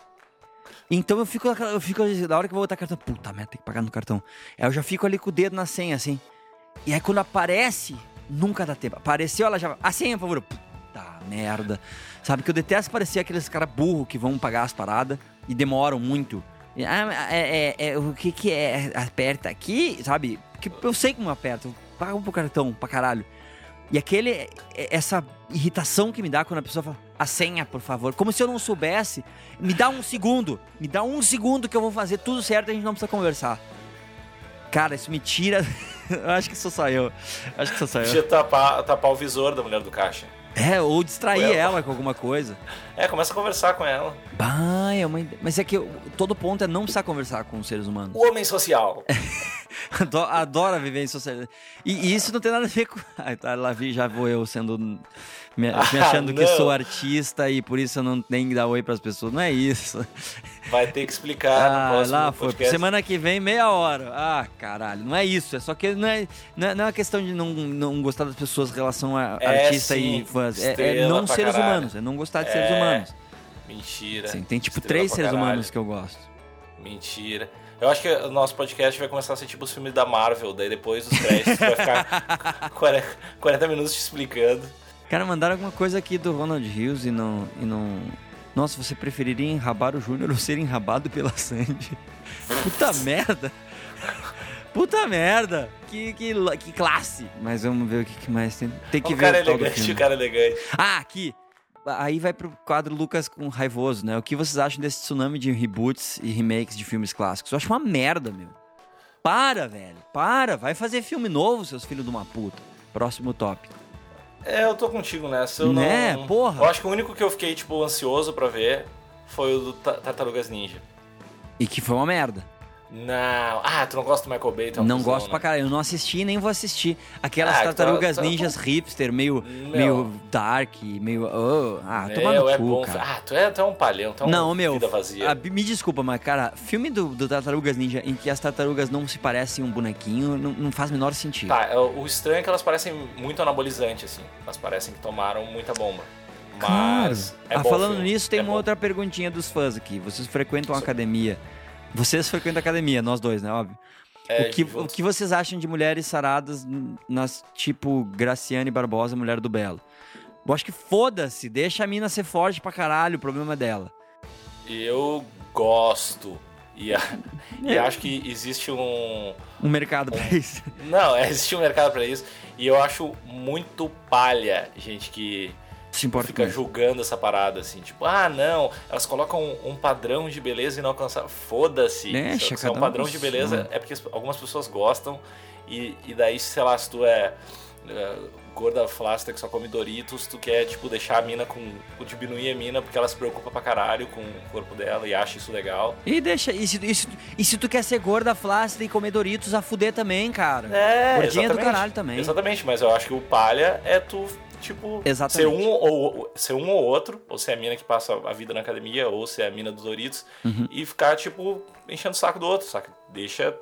Então eu fico, eu fico, da hora que eu vou botar cartão, puta merda, tem que pagar no cartão. Aí eu já fico ali com o dedo na senha, assim. E aí quando aparece, nunca dá tempo. Apareceu, ela já. A senha, por favor. Puta merda. Sabe que eu detesto parecer aqueles caras burros que vão pagar as paradas e demoram muito. Ah, é, é, é, o que que é? Aperta aqui, sabe? Porque eu sei como aperta. Eu pago pro cartão pra caralho. E aquele, essa irritação que me dá quando a pessoa fala, a senha, por favor. Como se eu não soubesse. Me dá um segundo. Me dá um segundo que eu vou fazer tudo certo e a gente não precisa conversar. Cara, isso me tira. acho que só eu. Acho que só eu. Podia tapar, tapar o visor da mulher do caixa. É, ou distrair ela. ela. com alguma coisa. É, começa a conversar com ela. Bah, é uma... Mas é que todo ponto é não precisar conversar com os seres humanos. O homem social. Adora viver em sociedade. E, e, isso não tem nada a ver com. Ai, tá, lá vi, já vou eu sendo. Me, ah, me achando que sou artista e por isso eu não tenho que dar oi pras pessoas. Não é isso. Vai ter que explicar ah, no próximo lá foi. Podcast. Semana que vem, meia hora. Ah, caralho. Não é isso. É só que não é, não é, não é uma questão de não, não gostar das pessoas em relação a é, artista sim, e fãs. É, é não seres caralho. humanos. É não gostar de seres é. humanos. Mentira. Sim, tem tipo três seres humanos que eu gosto. Mentira. Eu acho que o nosso podcast vai começar a ser tipo os filmes da Marvel, daí depois os créditos vai ficar 40 minutos te explicando. Cara, mandaram alguma coisa aqui do Ronald Hughes e não. E não... Nossa, você preferiria enrabar o Júnior ou ser enrabado pela Sandy? Puta merda! Puta merda! Que, que, que classe! Mas vamos ver o que, que mais tem. Tem que o ver cara o elegante, o cara elegante. Ah, aqui! aí vai pro quadro Lucas com raivoso, né? O que vocês acham desse tsunami de reboots e remakes de filmes clássicos? Eu acho uma merda, meu. Para, velho. Para. Vai fazer filme novo, seus filhos de uma puta. Próximo tópico. É, eu tô contigo nessa. Eu né? Não... Porra. Eu acho que o único que eu fiquei, tipo, ansioso para ver foi o do Tartarugas Ninja. E que foi uma merda. Não. Ah, tu não gosta do Michael Bay? Então não gosto né? pra caralho. Eu não assisti nem vou assistir. Aquelas ah, tartarugas tá, tá, ninjas tá... hipster, meio, meio dark, meio. Oh, ah, meu, toma no é cu, bom. cara. Ah, tu é, tu é um palhão, tu é não, meu, vida vazia. A, me desculpa, mas, cara, filme do, do Tartarugas Ninja em que as tartarugas não se parecem um bonequinho, não, não faz o menor sentido. Tá, é, o estranho é que elas parecem muito anabolizantes, assim. Elas parecem que tomaram muita bomba. Mas. Claro. É ah, falando filme. nisso, tem é uma bom. outra perguntinha dos fãs aqui. Vocês frequentam a academia? Vocês frequentam academia, nós dois, né? Óbvio. É, o, que, o que vocês acham de mulheres saradas nas tipo Graciane Barbosa, mulher do Belo? Eu acho que foda-se, deixa a mina ser forte pra caralho, o problema é dela. Eu gosto. E, a, é. e acho que existe um. Um mercado um, pra isso. Não, existe um mercado pra isso. E eu acho muito palha, gente que se importa fica julgando essa parada, assim, tipo, ah, não, elas colocam um, um padrão de beleza inalcançável. Foda-se. Deixa, se, é um padrão de beleza, é porque algumas pessoas gostam, e, e daí, sei lá, se tu é, é gorda flácida que só come Doritos, tu quer, tipo, deixar a mina com. diminuir a mina porque ela se preocupa pra caralho com o corpo dela e acha isso legal. E deixa. E se, e se, e se tu quer ser gorda flácida e comer Doritos, a fuder também, cara. É. Gordinha do caralho também. Exatamente, mas eu acho que o palha é tu tipo, Exatamente. ser um, ou, ser um ou outro, ou ser a mina que passa a vida na academia, ou ser a mina dos Doritos, uhum. e ficar, tipo, enchendo o saco do outro, saca? Deixa.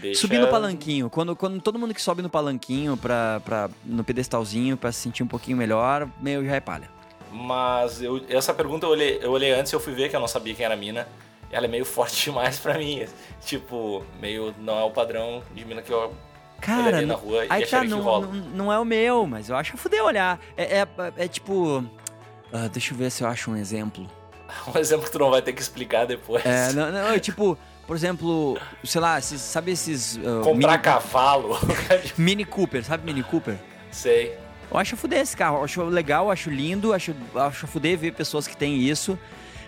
Deixa... Subir no palanquinho. Quando, quando todo mundo que sobe no palanquinho, pra, pra, no pedestalzinho, pra se sentir um pouquinho melhor, meio já é palha. Mas eu, essa pergunta eu olhei, eu olhei antes e eu fui ver que eu não sabia quem era a mina. Ela é meio forte demais pra mim. Tipo, meio. Não é o padrão de mina que eu Cara, na rua aí tá, não, não, não, é o meu, mas eu acho fuder olhar. É, é, é tipo. Uh, deixa eu ver se eu acho um exemplo. um exemplo que tu não vai ter que explicar depois. É, não, não é tipo. Por exemplo, sei lá, esses, sabe esses. Uh, Comprar mini... cavalo. mini Cooper, sabe Mini Cooper? Sei. Eu acho fuder esse carro. Eu acho legal, acho lindo, acho, acho fuder ver pessoas que têm isso.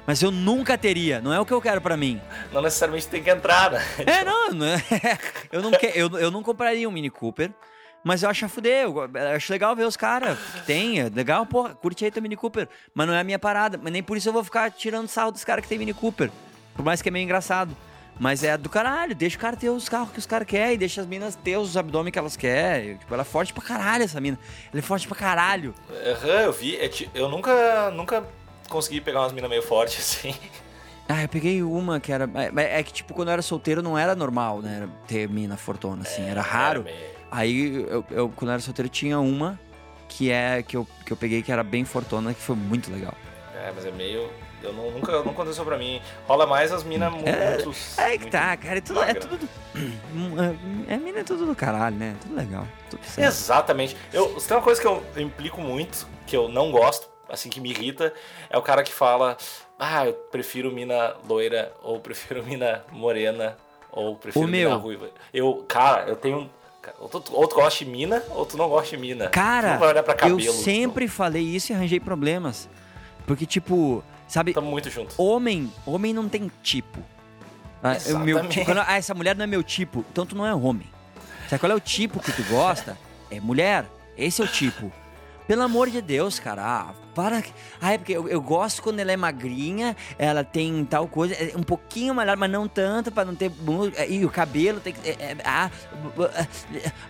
Mas eu nunca teria, não é o que eu quero para mim. Não necessariamente tem que entrar, né? É, não, não é. eu, não que, eu, eu não compraria um Mini Cooper, Mas eu acho a fuder, eu, acho legal ver os caras. Tem, é legal, porra, curte aí teu Mini Cooper. Mas não é a minha parada. Mas nem por isso eu vou ficar tirando sarro dos caras que tem Mini Cooper. Por mais que é meio engraçado. Mas é do caralho, deixa o cara ter os carros que os caras querem e deixa as minas ter os abdômen que elas querem. Tipo, ela é forte pra caralho, essa mina. Ela é forte pra caralho. Aham, eu vi. é eu nunca, nunca consegui pegar umas minas meio fortes assim. Ah, eu peguei uma que era. É, é que, tipo, quando eu era solteiro não era normal, né? era Ter mina fortuna, assim. Era raro. É, meio- Aí, eu, eu, quando eu era solteiro, tinha uma que é que eu, que eu peguei que era bem fortuna, que foi muito legal. É, mas é meio. Eu não, nunca não aconteceu pra mim. Rola mais as minas muito. É que muito tá, cara. É tudo. É tudo do- é, é mina é tudo do caralho, né? Tudo legal. Tudo. Exatamente. Eu, tem uma coisa que eu implico muito, que eu não gosto, assim, que me irrita, é o cara que fala: Ah, eu prefiro mina loira, ou prefiro mina morena, ou prefiro O mina meu. ruiva. Eu, cara, eu tenho. Ou tu, ou tu gosta de mina, ou tu não gosta de mina. Cara, cabelo. eu sempre falei isso e arranjei problemas. Porque, tipo, sabe, Tamo muito junto. homem, homem não tem tipo. Ah, o meu tipo quando- ah, essa mulher não é meu tipo, então tu não é homem. Sabe qual é o tipo que tu gosta? É mulher. Esse é o tipo. Pelo amor de Deus, cara. Ah, para. Ah, é porque eu, eu gosto quando ela é magrinha, ela tem tal coisa, é um pouquinho malhada, mas não tanto, pra não ter. mu- E o cabelo tem que. é- é- ah,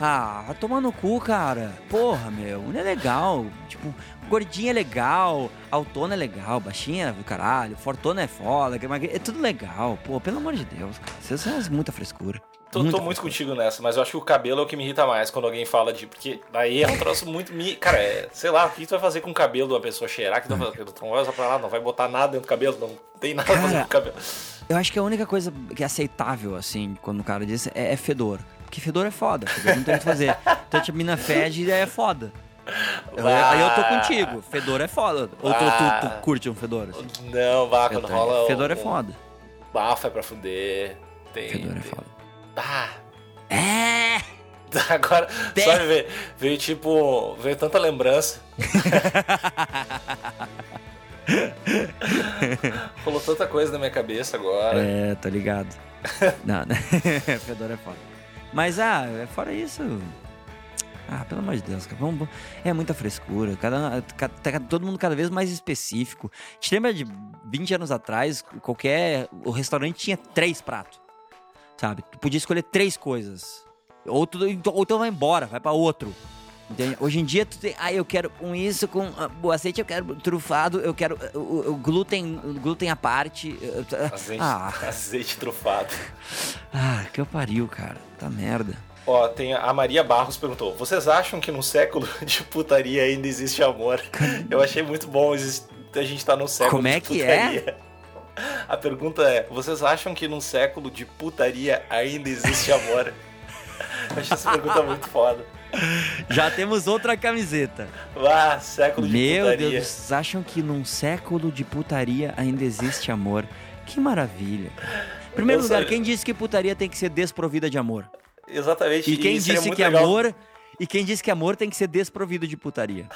ah, vai tomar no cu, cara. Porra, meu. Não é legal. Tipo, gordinha é legal, autona é legal, baixinha é do caralho, fortona é foda, é tudo legal. Pô, pelo amor de Deus, cara. Vocês são muita frescura. Tô, Muita tô muito contigo nessa, mas eu acho que o cabelo é o que me irrita mais quando alguém fala de. Porque daí é um troço muito. Mi... Cara, é, sei lá, o que tu vai fazer com o cabelo de uma pessoa cheirar? Que tu, vai, tu não vai usar pra nada, não vai botar nada dentro do cabelo, não tem nada pra fazer Cara, com o cabelo. Eu acho que a única coisa que é aceitável, assim, quando o cara diz é, é fedor. Porque fedor é foda, fedor não tem o que fazer. Então, tipo, mina fede é foda. Eu- Aí eu tô contigo, fedor é foda. Ou tu, tu- tu curte um fedor? Assim? Não, vá, quando rola. fedor é um- foda. Bafo é pra fuder. Tem. Fedor é tem- foda. Ah, É! agora, Bé. só me ver. Veio tipo. Veio tanta lembrança. Rolou tanta coisa na minha cabeça agora. É, tô ligado. Não, né? Fedor é foda. Mas, ah, é fora isso. Ah, pelo amor de Deus, cara. Vamos, é muita frescura. Cada, ca- tá todo mundo cada vez mais específico. Te lembra de 20 anos atrás, qualquer. O restaurante tinha três pratos. Sabe? Tu podia escolher três coisas. Ou, tu, ou então vai embora, vai pra outro. Entende? Hoje em dia tu tem, ah, eu quero com isso, com ah, o azeite eu quero trufado, eu quero o, o glúten, glúten à parte. Azeite, Ah, azeite trufado. ah, que eu pariu, cara. Tá merda. Ó, tem a Maria Barros perguntou: Vocês acham que num século de putaria ainda existe amor? Eu achei muito bom a gente tá num século Como é que é? A pergunta é: Vocês acham que num século de putaria ainda existe amor? Achei essa pergunta muito foda. Já temos outra camiseta. Ah, século de Meu putaria. Deus, vocês acham que num século de putaria ainda existe amor? Que maravilha. Em primeiro Eu lugar, sei. quem disse que putaria tem que ser desprovida de amor? Exatamente. E quem seria disse que legal- amor. E quem disse que amor tem que ser desprovido de putaria?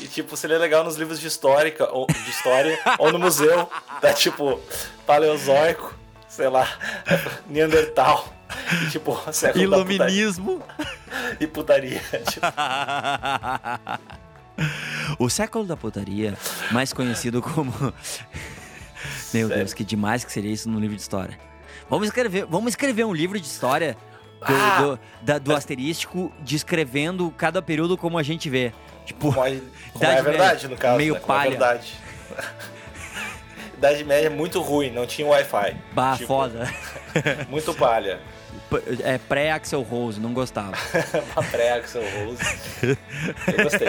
E tipo, seria legal nos livros de história, ou, de história, ou no museu, tá tipo, paleozoico, sei lá, Neandertal, e, tipo, século da putaria Iluminismo. e putaria. Tipo, o século da putaria, mais conhecido como. Meu Sério? Deus, que demais que seria isso num livro de história. Vamos escrever, vamos escrever um livro de história do, Ah! do, da- do asterístico, descrevendo cada período como a gente vê. Tipo, como é, como Idade é verdade, Média, no caso, meio né? Como é palha. verdade. Idade Média é muito ruim, não tinha Wi-Fi. bah, Tipo, foda. Muito palha. É pré-Axel Rose, não gostava. Pré-Axel Rose. Eu gostei.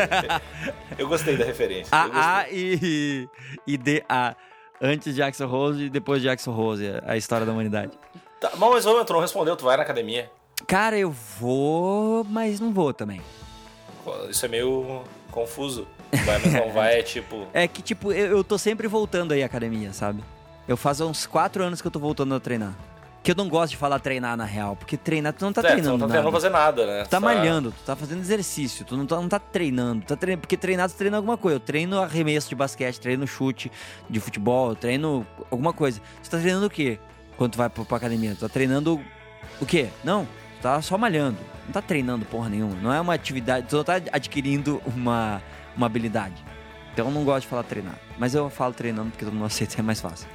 Eu gostei da referência. A, A e, e D, A. Antes de Axel Rose e depois de Axel Rose, a história da humanidade. Tá, mas ô, tu não respondeu, tu vai na academia. Cara, eu vou, mas não vou também. Isso é meio confuso. Vai, mas não vai, é tipo. É que, tipo, eu, eu tô sempre voltando aí à academia, sabe? Eu faz uns quatro anos que eu tô voltando a treinar. Que eu não gosto de falar treinar na real, porque treinar tu não tá é, tu não treinando tá nada. treinando fazer nada, né? Tu tá malhando, tu tá fazendo exercício, tu não tá, não tá treinando, tá treinando, porque treinar tu treina alguma coisa. Eu treino arremesso de basquete, treino chute de futebol, treino alguma coisa. Tu tá treinando o quê? Quando tu vai pra, pra academia? Tu tá treinando o quê? Não. Tu tá só malhando. Não tá treinando porra nenhuma. Não é uma atividade. Tu não tá adquirindo uma, uma habilidade. Então eu não gosto de falar treinar. Mas eu falo treinando porque todo mundo aceita, é mais fácil.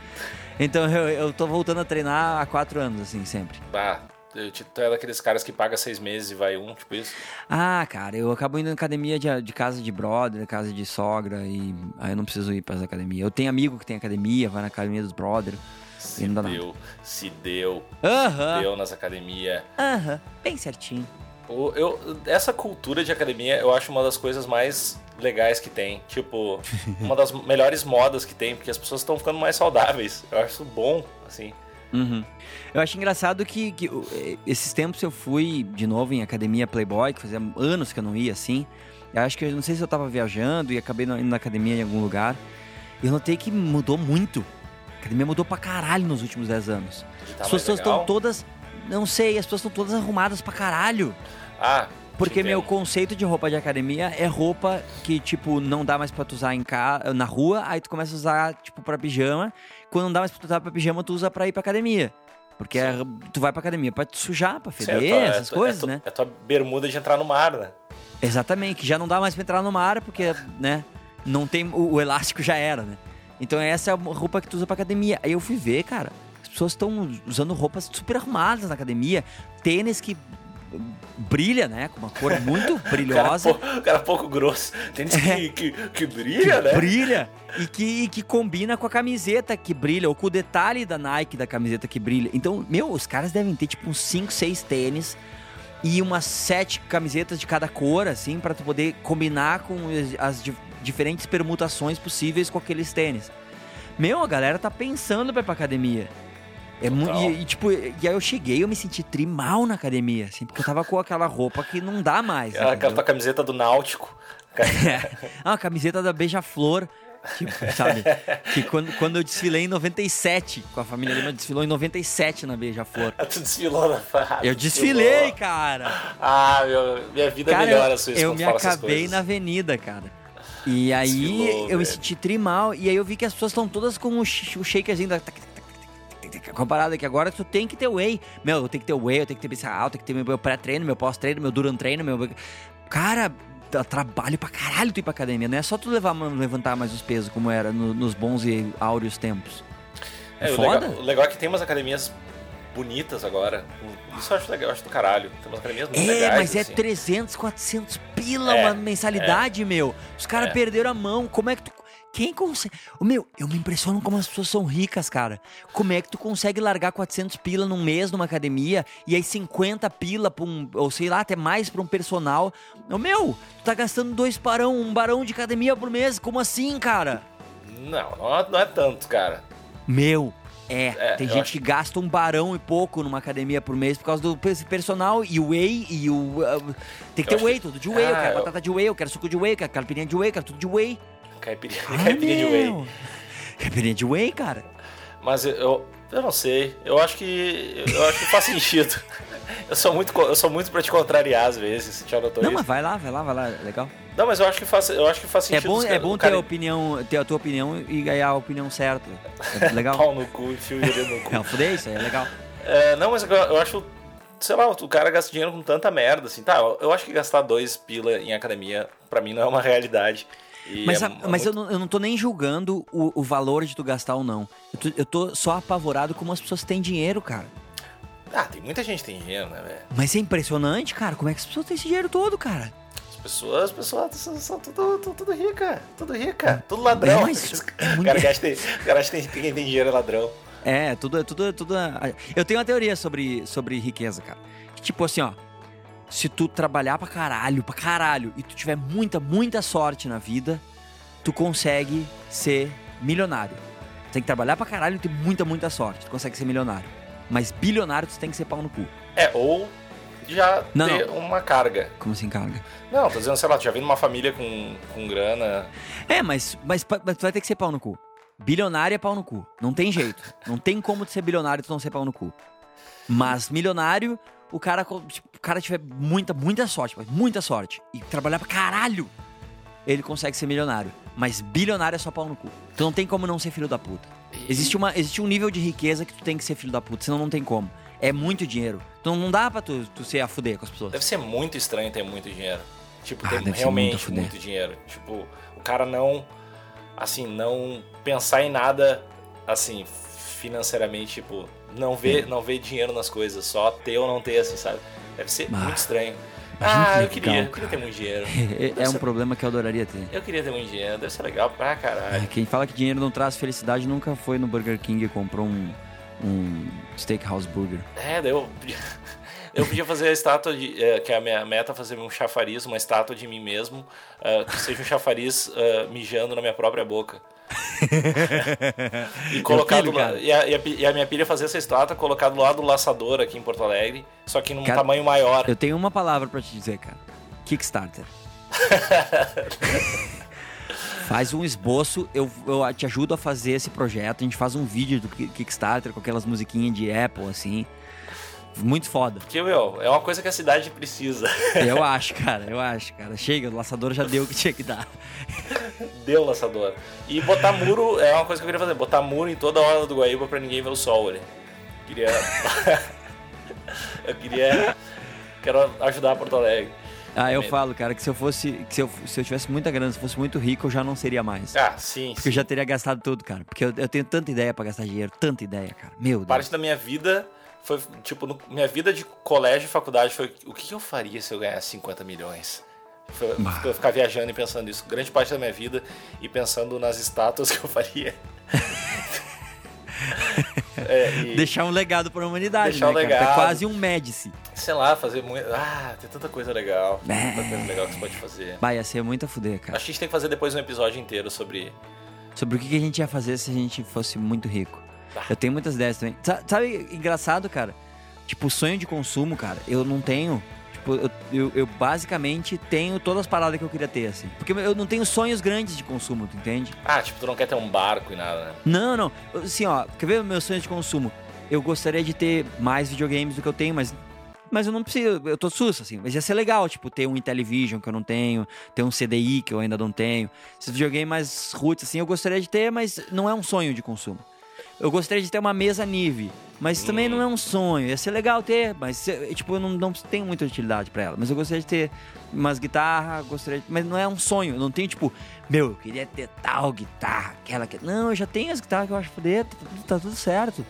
Então eu, eu tô voltando a treinar há quatro anos, assim, sempre. Ah, tu é daqueles caras que paga seis meses e vai um, tipo isso? Ah, cara, eu acabo indo na academia de, de casa de brother, casa de sogra, e aí eu não preciso ir pra essa academia. Eu tenho amigo que tem academia, vai na academia dos brother. Se deu, nada. se deu. Aham. Se deu nas academias. Aham, bem certinho. Eu, eu, essa cultura de academia eu acho uma das coisas mais legais que tem. Tipo, uma das melhores modas que tem, porque as pessoas estão ficando mais saudáveis. Eu acho isso bom, assim. Uhum. Eu acho engraçado que, que, esses tempos eu fui de novo em academia Playboy, que fazia anos que eu não ia assim. Eu acho que eu não sei se eu tava viajando e acabei indo na academia em algum lugar. Eu notei que mudou muito. A academia mudou pra caralho nos últimos 10 anos. Tá as pessoas estão todas. Não sei, as pessoas estão todas arrumadas pra caralho. Ah, porque meu conceito de roupa de academia é roupa que, tipo, não dá mais pra tu usar em ca... na rua, aí tu começa a usar, tipo, pra pijama. Quando não dá mais pra tu usar pra pijama, tu usa pra ir pra academia. Porque é, tu vai pra academia pra te sujar, pra feder, Sim, é tua, essas é coisas, é né? É tua bermuda de entrar no mar, né? Exatamente, que já não dá mais pra entrar no mar, porque, né, não tem. O, o elástico já era, né? Então essa é a roupa que tu usa pra academia. Aí eu fui ver, cara, as pessoas estão usando roupas super arrumadas na academia, tênis que brilha, né? Com uma cor muito brilhosa. o, cara, o cara pouco grosso. Tênis que, que, que, brilha, que né? Brilha. E que, que combina com a camiseta que brilha, ou com o detalhe da Nike da camiseta que brilha. Então, meu, os caras devem ter tipo uns 5, 6 tênis e umas sete camisetas de cada cor, assim, para tu poder combinar com as, as diferentes permutações possíveis com aqueles tênis. Meu, a galera tá pensando pra ir pra academia. É muito, e, e, tipo, e aí eu cheguei eu me senti trimal na academia, assim, porque eu tava com aquela roupa que não dá mais. É, aquela tua camiseta do Náutico. É. Ah, a camiseta da Beija-Flor. Tipo, sabe? Que quando, quando eu desfilei em 97, com a família Lima, desfilou em 97 na Beija-Flor. tu desfilou na Eu desfilei, cara. Ah, meu, minha vida cara, melhora sua Eu me acabei na avenida, cara. E aí Desfilou, eu véio. me senti trimal. E aí eu vi que as pessoas estão todas com o shakerzinho da comparado que agora tu tem que ter whey. Meu, eu tenho que ter whey, eu tenho que ter BCAA, eu tenho que ter meu pré-treino, meu pós-treino, meu durante treino, meu. Cara, dá trabalho pra caralho tu ir pra academia. Não é só tu levar, levantar mais os pesos como era no, nos bons e áureos tempos. É, é o, legal, o legal é que tem umas academias bonitas agora. Isso eu acho legal, eu acho do caralho. Tem umas academias muito é, legais. mas é assim. 300, 400 pila é, uma mensalidade, é, meu. Os caras é. perderam a mão. Como é que tu. Quem consegue. Meu, eu me impressiono como as pessoas são ricas, cara. Como é que tu consegue largar 400 pila num mês numa academia e aí 50 pila pra um. Ou sei lá, até mais pra um personal. Meu, tu tá gastando dois barão, um barão de academia por mês. Como assim, cara? Não, não é, não é tanto, cara. Meu, é, é, tem gente acho... que gasta um barão e pouco numa academia por mês por causa do personal e o whey e o. Uh, tem que ter whey, tudo de whey. Ah, eu quero eu... batata de whey, eu quero suco de whey, eu quero caipirinha de whey, eu quero tudo de whey. Caipirinha, ah, caipirinha de whey. Caipirinha de whey, cara. Mas eu, eu não sei. Eu acho que. Eu acho que faz sentido. Eu sou muito, eu sou muito pra te contrariar às vezes, já notou Não, isso. mas vai lá, vai lá, vai lá, legal. Não, mas eu acho que faz, eu acho que faz é sentido. É bom, é bom ter, cara... a opinião, ter a tua opinião e ganhar a opinião certa. É legal. Pau no cu, fio no cu. Não, fudei isso, é legal. É, não, mas eu acho sei lá, o cara gasta dinheiro com tanta merda, assim, tá, eu acho que gastar dois pila em academia, pra mim, não é uma realidade. Mas, é, a, é mas muito... eu, não, eu não tô nem julgando o, o valor de tu gastar ou não. Eu tô, eu tô só apavorado como as pessoas têm dinheiro, cara. Ah, tem muita gente que tem dinheiro, né, velho? Mas é impressionante, cara. Como é que as pessoas têm esse dinheiro todo, cara? As pessoas, as pessoas são, são tudo, tudo, tudo rica, tudo rica, tudo ladrão. É, mas é. O cara acha que tem, cara acha que tem, quem tem dinheiro é ladrão. É, tudo, tudo, tudo. Eu tenho uma teoria sobre, sobre riqueza, cara. Tipo assim, ó se tu trabalhar pra caralho, pra caralho, e tu tiver muita, muita sorte na vida, tu consegue ser milionário. Tem que trabalhar pra caralho e ter muita, muita sorte. Tu consegue ser milionário. Mas bilionário tu tem que ser pau no cu. É, ou já não, ter não. uma carga. Como assim carga? Não, tô dizendo, sei lá, tu já vem numa família com, com grana. É, mas, mas, mas tu vai ter que ser pau no cu. Bilionário é pau no cu. Não tem jeito. Não tem como tu ser bilionário e tu não ser pau no cu. Mas milionário, o cara, tipo, o cara tiver muita, muita sorte, muita sorte, e trabalhar pra caralho, ele consegue ser milionário. Mas bilionário é só pau no cu. Tu então não tem como não ser filho da puta. Existe, uma, existe um nível de riqueza que tu tem que ser filho da puta, senão não tem como. É muito dinheiro. Então não dá pra tu, tu ser a fuder com as pessoas. Deve ser muito estranho ter muito dinheiro. Tipo, Ah, ter muito realmente fuder. muito dinheiro. Tipo, o cara não. Assim, não pensar em nada, assim, financeiramente, tipo, não ver, não ver dinheiro nas coisas, só ter ou não ter, assim, sabe? Deve ser Ah, muito estranho. Ah, eu queria, legal, eu queria ter muito dinheiro. É, é um problema que eu adoraria ter. Eu queria ter muito dinheiro, deve ser legal pra caralho. É, Quem fala que dinheiro não traz felicidade nunca foi no Burger King e comprou um, um steakhouse burger. É, daí eu podia, fazer a estátua de. é, que é a minha meta, fazer um chafariz, uma estátua de mim mesmo, é, que seja um chafariz mijando na minha própria boca. E colocado lá. cara. E a, e a minha pilha fazer essa estátua colocado lá do laçador aqui em Porto Alegre, só que num Cara, tamanho maior. Eu tenho uma palavra pra te dizer, cara. Kickstarter. Faz um esboço, eu, eu te ajudo a fazer esse projeto. A gente faz um vídeo do Ki- Kickstarter com aquelas musiquinhas de Apple, assim. Muito foda. Porque, meu, é uma coisa que a cidade precisa. Eu acho, cara, eu acho, cara. Chega, o laçador já deu o que tinha que dar. Deu laçador. E botar muro é uma coisa que eu queria fazer. Botar muro em toda a hora do Guaíba pra ninguém ver o sol ali. Queria. eu queria. Quero ajudar Porto Alegre. Ah, eu falo, cara, que se eu fosse. Que se, eu, se eu tivesse muita grana, se fosse muito rico, eu já não seria mais. Ah, sim. Porque eu já teria gastado tudo, cara. Porque eu, eu tenho tanta ideia pra gastar dinheiro, tanta ideia, cara. Meu Deus. Parte da minha vida foi, tipo, no- minha vida de colégio e faculdade foi o que eu faria se eu ganhasse 50 milhões? Foi, eu ficar viajando e pensando nisso. Grande parte da minha vida e pensando nas estátuas que eu faria. é, Deixar um legado pra humanidade, Deixar um né, cara? É legado. quase um Médici. sei lá, fazer muito. Ah, tem tanta coisa legal. É. Tanta coisa legal que você pode fazer. Vai, ia ser muito a fuder, cara. Acho que a gente tem que fazer depois um episódio inteiro sobre. Sobre o que a gente ia fazer se a gente fosse muito rico. Eu tenho muitas ideias também. Sa- Sabe, engraçado, cara? Tipo, sonho de consumo, cara, eu não tenho. Tipo, eu, eu, eu basicamente tenho todas as paradas que eu queria ter, assim. Porque eu não tenho sonhos grandes de consumo, tu entende? Ah, tipo, tu não quer ter um barco e nada, né? Não, não. Assim, ó, quer ver meus sonhos de consumo? Eu gostaria de ter mais videogames do que eu tenho, mas. Mas eu não preciso, eu tô susto, assim. Mas ia ser legal, tipo, ter um Intellivision que eu não tenho, ter um CDI que eu ainda não tenho. Esses videogames mais roots, assim, eu gostaria de ter, mas não é um sonho de consumo. Eu gostaria de ter uma mesa Nive, mas também não é um sonho. Ia ser legal ter, mas, tipo, eu não, não tenho muita utilidade pra ela. Mas eu gostaria de ter umas guitarras, gostaria de... Mas não é um sonho, eu não tenho, tipo, meu, eu queria ter tal guitarra, aquela que... Não, eu já tenho as guitarras que eu acho foder, tá, tudo- tá tudo certo.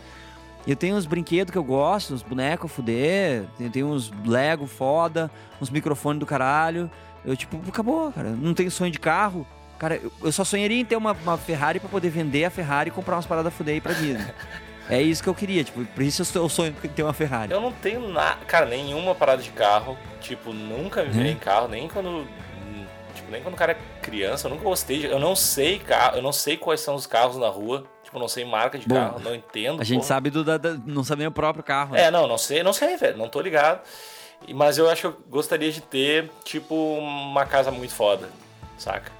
Eu tenho uns brinquedos que eu gosto, uns bonecos fuder, eu tenho uns Lego foda, uns microfones do caralho. Eu, tipo, acabou, cara. Não tenho sonho de carro. Cara, eu, só sonharia em ter uma, uma Ferrari pra poder vender a Ferrari e comprar umas paradas fuder ir pra Disney. é isso que eu queria, tipo, por isso eu sonho em ter uma Ferrari. Eu não tenho nada, cara, nenhuma parada de carro. Tipo, nunca me virei Né? em carro, nem quando. Tipo, nem quando o cara é criança, eu nunca gostei de. Eu não sei carro, eu não sei quais são os carros na rua. Tipo, eu não sei marca de Bom, carro, não entendo. A gente sabe do. Da, da- não sabe nem o próprio carro. né? É, não, não sei, não sei, velho. Não tô ligado. Mas eu acho que eu gostaria de ter, tipo, uma casa muito foda, saca?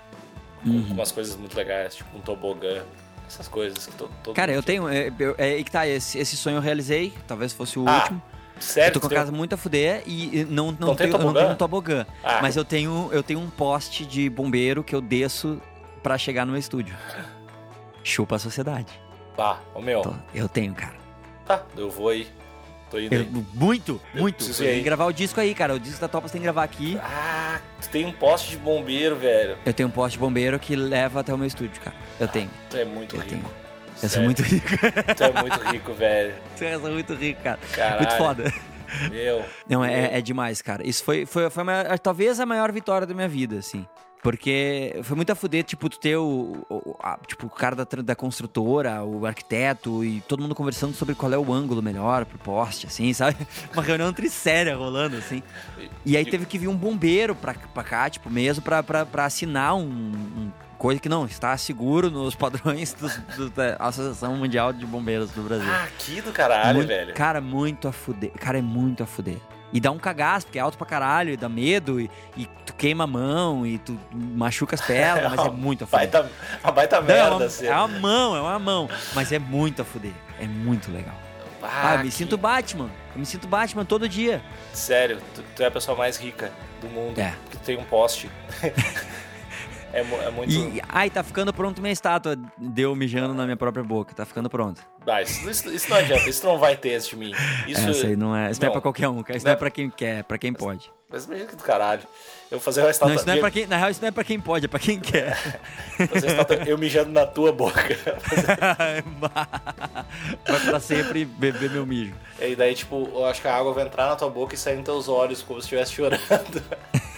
Uhum. com umas coisas muito legais, tipo um tobogã. Essas coisas que to, todo Cara, eu tenho. É, é aí que tá, esse, esse sonho eu realizei, talvez fosse o Ah, último. Sério? eu tô com a casa muito a fuder e não, não, Não tenho, não tenho um tobogã. Ah. Mas eu tenho, eu tenho um poste de bombeiro que eu desço pra chegar no meu estúdio. Chupa a sociedade. Ah, ô meu. Tô- eu tenho, cara. Tá, eu vou aí. Tô indo Eu- aí. muito, muito. Eu aí. que gravar o disco aí, cara. O disco da Topas tem que gravar aqui. Ah, tu tem um poste de bombeiro, velho. Eu tenho um poste de bombeiro que leva até o meu estúdio, cara. Eu tenho. Tu é muito Eu rico. tenho. Eu sou muito rico. Tu é muito rico, velho. Eu sou muito rico, cara. Caralho. Muito foda. Meu. Não, é, é demais, cara. Isso foi, foi, foi a maior- talvez a maior vitória da minha vida, assim. Porque foi muito a fuder, tipo, tu ter o, o- a- tipo, o cara da, da construtora, o arquiteto e todo mundo conversando sobre qual é o ângulo melhor pro poste, assim, sabe? Uma reunião triséria rolando, assim. E aí teve que vir um bombeiro pra, pra cá, tipo, mesmo pra, pra, pra assinar um, um coisa que não está seguro nos padrões dos- do- da Associação Mundial de Bombeiros do Brasil. Ah, que do caralho, Muito- velho. Cara, muito a fuder. Cara, é muito a fuder. E dá um cagaço, porque é alto pra caralho, e dá medo, e, e tu queima a mão, e tu machuca as pernas, mas é muito a fuder. Baita, uma baita Não, é, merda, uma, assim. é uma mão, é uma mão. Mas é muito a fuder. É muito legal. Ah, eu me que- sinto Batman. Eu me sinto Batman todo dia. Sério, tu, tu é a pessoa mais rica do mundo. É. Que tem um poste. É, é muito. E, ai, tá ficando pronto minha estátua. Deu mijando na minha própria boca. Tá ficando pronto. Ah, isso, isso- isso não adianta, isso não vai ter esse de mim. Isso, Essa aí não é. Isso não, é não. pra qualquer um. Isso Não não é- é pra quem quer, é pra quem pode. Mas imagina que do caralho. Eu vou fazer uma estátua. Não, isso não é pra quem. Na real, isso não é pra quem pode, é pra quem quer. eu mijando na tua boca. Vai pra sempre beber meu mijo. e daí, tipo, eu acho que a água vai entrar na tua boca e sair nos teus olhos, como se estivesse chorando.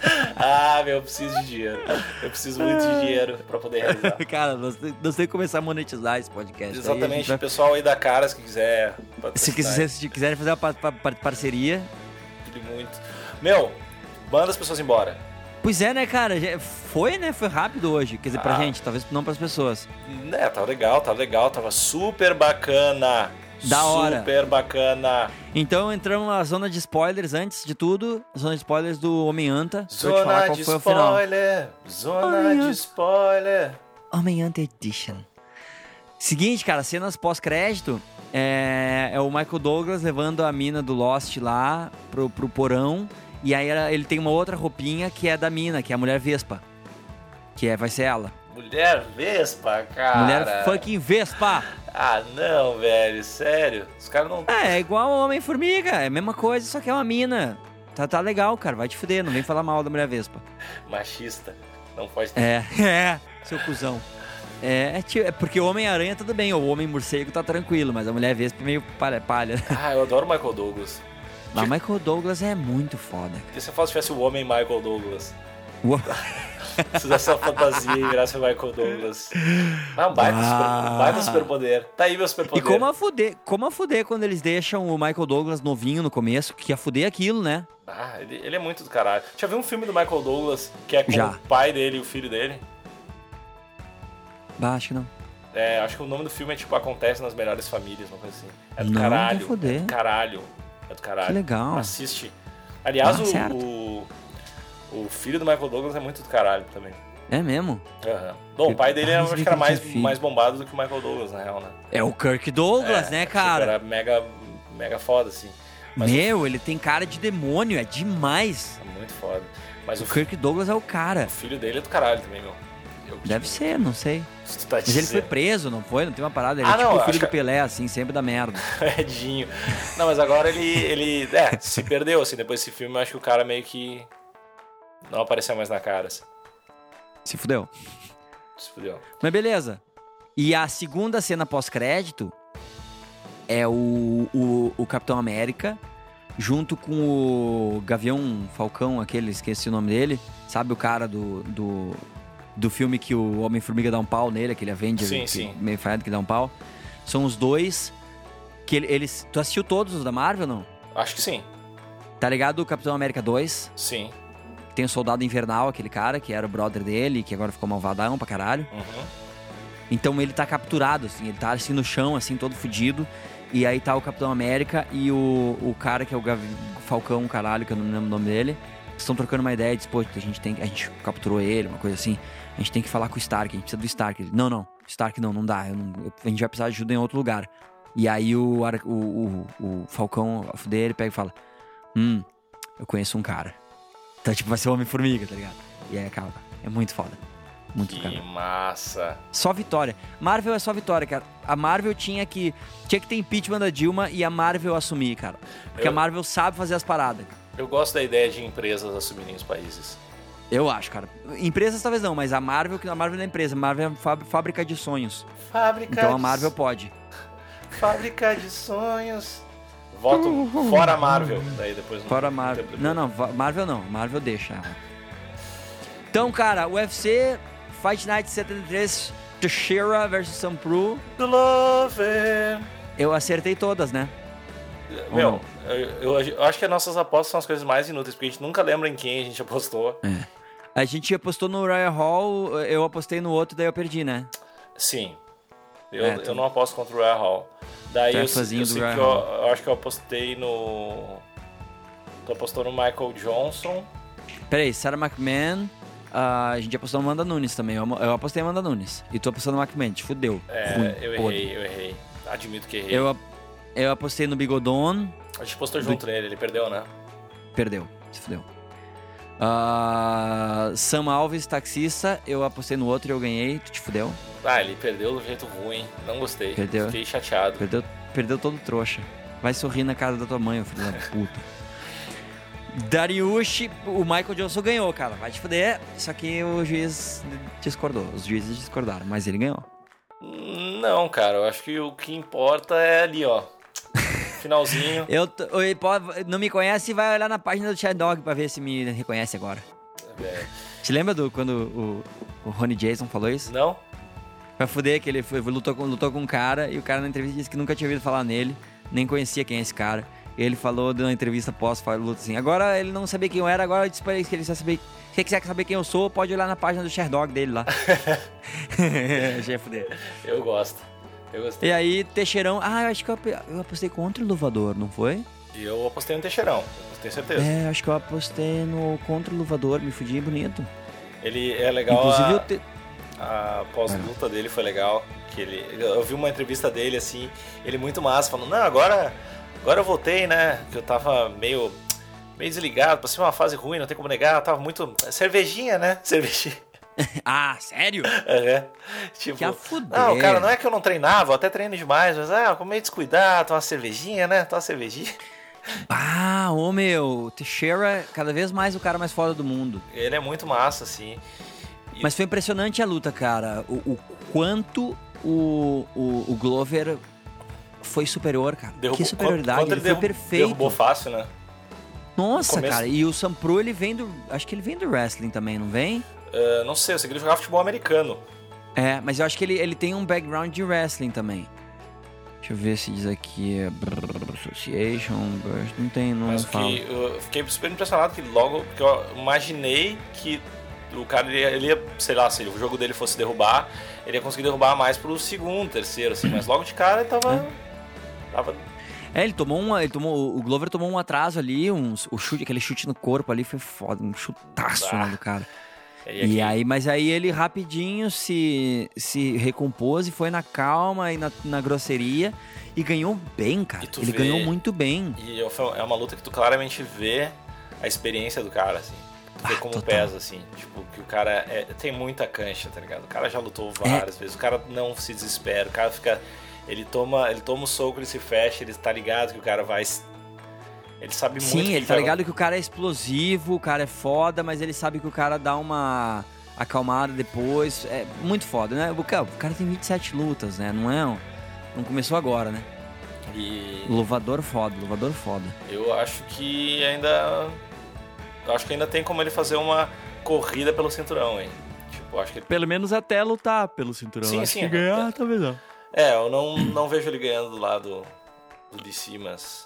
ah, meu, eu preciso de dinheiro. Eu preciso muito de dinheiro pra poder realizar. Cara, nós, nós temos que começar a monetizar esse podcast. Aí Exatamente, o pessoal aí da Caras que quiser. Se, quiser, se quiserem fazer uma pa- pa- pa- parceria. muito. Meu, manda as pessoas embora. Pois é, né, cara? Foi, né? Foi rápido hoje. Quer dizer, pra Ah. gente, talvez não pras pessoas. Né, tava legal, tava legal, tava super bacana. Da hora. Super bacana. Então entramos na zona de spoilers antes de tudo. Zona de spoilers do Homem-Anta. Zona de spoiler. Zona de spoiler. Homem-Anta Edition. Seguinte, cara, cenas pós-crédito. É, é o Michael Douglas levando a mina do Lost lá pro, pro porão. E aí ele tem uma outra roupinha que é da mina, que é a mulher Vespa. Que é, vai ser ela. Mulher Vespa, cara. Mulher fucking Vespa! Ah, não, velho, sério. Os caras não. É, é igual o Homem-Formiga, é a mesma coisa, só que é uma mina. Tá, tá legal, cara, vai te fuder, não vem falar mal da mulher Vespa. Machista. Não pode ter. É, é, seu cuzão. É, é, é porque o Homem-Aranha tudo bem, o Homem-Morcego tá tranquilo, mas a mulher Vespa é meio palha. palha. Ah, eu adoro o Michael Douglas. Mas o Michael Douglas é muito foda. E se eu fosse tivesse o homem Michael Douglas? Uou. Se fizesse uma fantasia e virasse o Michael Douglas. Ah, um baita, Ah. super, um baita superpoder. Tá aí meu E superpoder. como a fuder, como a fuder quando eles deixam o Michael Douglas novinho no começo, que ia fuder aquilo, né? Ah, ele, ele é muito do caralho. Já viu um filme do Michael Douglas que é com Já. o pai dele e o filho dele? Bah, acho que não. É, acho que o nome do filme é tipo Acontece nas Melhores Famílias, uma coisa assim. É do Não, caralho. É do caralho. É do caralho. Que legal. Assiste. Aliás, Ah, o, o, o filho do Michael Douglas é muito do caralho também. É mesmo? Aham. Bom, o pai dele mas acho que era mais, mais bombado do que o Michael Douglas, na real, né? É o Kirk Douglas, É, né, tipo, cara? Era mega, mega foda, assim. Mas Meu, ele tem cara de demônio, é demais. É muito foda. Mas o, O Kirk Douglas é o cara. o filho dele é do caralho também, meu. Eu- Deve ser, não sei. Se tá Mas ele foi dizendo. preso, não foi? Não tem uma parada. Ele Ah, é tipo não, o filho do que- Pelé, assim, sempre dá merda. Edinho. Não, mas agora ele, ele. É, se perdeu, assim. Depois desse filme, eu acho que o cara meio que. Não apareceu mais na cara, assim. Se fudeu. Se fudeu. Mas beleza. E a segunda cena pós-crédito é o, o, o Capitão América junto com o Gavião Falcão, aquele, esqueci o nome dele. Sabe o cara do, do, do filme que o Homem-Formiga dá um pau nele, aquele Avenger Sim, que- sim. meio falhado que dá um pau. São os dois que ele- eles... Tu assistiu todos os da Marvel, não? Acho que sim. Tá ligado o Capitão América 2? Sim. Tem o Soldado Invernal, aquele cara que era o brother dele, que agora ficou malvadão pra caralho. Uhum. Então ele tá capturado, assim, ele tá assim no chão, assim, todo fudido. E aí tá o Capitão América e o, o cara que é o Falcão, caralho, que eu não lembro o nome dele. Estão trocando uma ideia, diz, pô, a gente tem a gente capturou ele, uma coisa assim. A gente tem que falar com o Stark, a gente precisa do Stark. Ele, não, não, Stark não, não dá. não- a gente vai precisar de ajuda em outro lugar. E aí o, o, o, o Falcão dele pega e fala: Hum, eu conheço um cara. Então, tipo, vai ser o Homem-Formiga, tá ligado? E aí acaba. É muito foda. Muito Que foda. massa. Só vitória. Marvel é só vitória, cara. A Marvel tinha que. Tinha que ter impeachment da Dilma e a Marvel assumir, cara. Porque Eu- a Marvel sabe fazer as paradas. Eu gosto da ideia de empresas assumirem os países. Eu acho, cara. Empresas talvez não, mas a Marvel, que a Marvel não é empresa, a Marvel é fá- fábrica de sonhos. Fábrica Então a de- Marvel pode. Fábrica de sonhos. Voto fora Marvel. Daí depois não- Fora a Marvel. Não, não, Marvel não. Marvel deixa. Então, cara, UFC Fight Night 73, Teixeira versus Sampru. Love. Eu acertei todas, né? Meu, eu, eu- eu acho que as nossas apostas são as coisas mais inúteis, porque a gente nunca lembra em quem a gente apostou. A gente apostou no Royal Hall, eu apostei no outro, daí eu perdi, né? Sim. Eu, É, tu- eu não aposto contra o Royal Hall. Daí eu, eu, do sei que eu, eu acho que eu apostei no. Tu apostou no Michael Johnson. Peraí, Sarah McMahon, ah, a gente apostou no Amanda Nunes também. Eu, eu apostei no Amanda Nunes. E tu apostou no McMahon, te fudeu. É, Ruim, eu podre. errei, eu errei. Admito que errei. Eu, eu apostei no Bigodon, A gente postou junto nele, ele perdeu, né? perdeu, se fudeu. Ah, Sam Alves, taxista, eu apostei no outro e eu ganhei. Tu te fudeu? Ah, ele perdeu do jeito ruim. Não gostei. Perdeu. Fiquei chateado. Perdeu, perdeu todo trouxa. Vai sorrir na casa da tua mãe, filho da puta. Dariush, o Michael Johnson ganhou, cara. Vai te fuder. Só que o juiz discordou. Os juízes discordaram, mas ele ganhou. Não, cara. Eu acho que o que importa é ali, ó. Finalzinho. Eu, pode- não me conhece, vai olhar na página do Chad Dog pra ver se me reconhece agora. É. Te lembra do quando o, o Ronnie Jason falou isso? Não? Vai fuder que ele foi, lutou, com, lutou com um cara e o cara na entrevista disse que nunca tinha ouvido falar nele, nem conhecia quem é esse cara. E ele falou na entrevista pós luta assim: agora ele não sabia quem eu era, agora eu disse pra ele que ele quer saber. Se quiser saber quem eu sou, pode olhar na página do Sherdog dele lá. Ia fuder. Eu gosto. Eu gostei. E aí, Teixeirão. Ah, eu acho que eu, eu apostei contra o Luvador, não foi? E eu apostei no Teixeirão. Tenho certeza. É, acho que eu apostei no contra o Luvador, me fudi bonito. Ele é legal. Inclusive, a... eu te... A pós-luta dele foi legal. Que ele, eu vi uma entrevista dele assim, ele muito massa, falando, não, agora, agora eu voltei, né? Que eu tava meio, meio desligado, passei uma fase ruim, não tem como negar, eu tava muito. Cervejinha, né? Cervejinha. Ah, sério? É. Tipo, Que a fuder. não, cara, não é que eu não treinava, eu até treino demais, mas ah, eu meio descuidado, tomar uma cervejinha, né? Tomar uma cervejinha. Ah, ô meu, Teixeira, cada vez mais o cara mais foda do mundo. Ele é muito massa, assim. Mas foi impressionante a luta, cara. O, o quanto o, o, o Glover foi superior, cara. Derrubou, que superioridade, quanto ele, foi perfeito. Derrubou fácil, né? Nossa, no cara. E o Sampru, ele vem do. Acho que ele vem do wrestling também, não vem? Ah, não sei, eu sei que ele jogava futebol americano. É, mas eu acho que ele, ele tem um background de wrestling também. Deixa eu ver se diz aqui. é Association. Não tem, não Mas fala. que eu fiquei super impressionado que logo, porque eu imaginei que o cara ele ia, ele ia, sei lá, se o jogo dele fosse derrubar, ele ia conseguir derrubar mais pro segundo, terceiro, assim, mas logo de cara ele tava. tava É, ele tomou uma. Ele tomou, o Glover tomou um atraso ali, uns, o chute, aquele chute no corpo ali foi foda, um chutaço Ah. né, do cara. e E aqui- aí, mas aí ele rapidinho se, se recompôs e foi na calma e na, na grosseria e ganhou bem, cara. E Ele vê- ganhou muito bem. E é uma luta que tu claramente vê a experiência do cara, assim. Vê Ah, como total. pesa, assim. Tipo, que o cara é- tem muita cancha, tá ligado? O cara já lutou É. várias vezes. O cara não se desespera. O cara fica. Ele toma, ele toma o soco, ele se fecha, ele tá ligado que o cara vai. Ele sabe muito Sim, ele tá ligado que o cara é explosivo, o cara é foda, mas ele sabe que o cara dá uma acalmada depois. É muito foda, né? O cara, o cara tem 27 lutas, né? Não é. um- Não começou agora, né? E Louvador foda, louvador foda. eu acho que ainda. Eu acho que ainda tem como ele fazer uma corrida pelo cinturão, hein? Tipo, acho que ele. Pelo menos até lutar pelo cinturão. Sim, Acho sim, que ganhar, até- talvez não. É, eu não, não vejo ele ganhando do lado do DC, mas.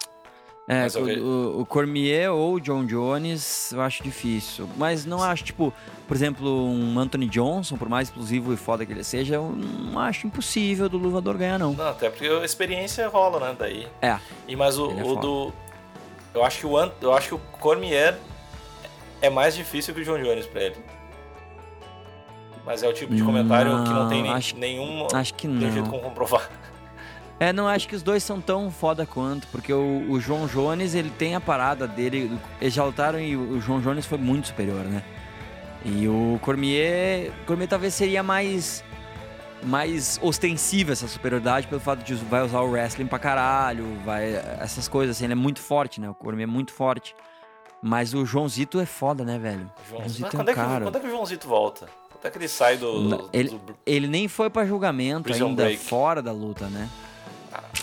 É, Mas o, ve- o, o Cormier ou o John Jones eu acho difícil. Mas não acho, tipo, por exemplo, um Anthony Johnson, por mais explosivo e foda que ele seja, eu não acho impossível do Luvador ganhar, não. Não, até porque a experiência rola, né? Daí. É. E mas o, é o do. Eu acho que o eu acho que o Cormier é mais difícil que o John Jones pra ele. Mas é o tipo de comentário que não tem Não, acho- nenhum Acho que tem jeito não. como comprovar. É, não, acho que os dois são tão foda quanto, porque o, o João Jones, ele tem a parada dele, eles já lutaram e o João Jones foi muito superior, né? E o Cormier, Cormier talvez seria mais mais ostensiva essa superioridade pelo fato de vai usar o wrestling pra caralho, vai essas coisas assim, ele é muito forte, né? O Cormier é muito forte. Mas o Joãozito é foda, né, velho? João, Joãozito mas é um quando, é que, cara. quando é que o Joãozito volta? Quando é que ele sai do. Não, ele- do- Ele nem foi pra julgamento Prison ainda Break. fora da luta, né?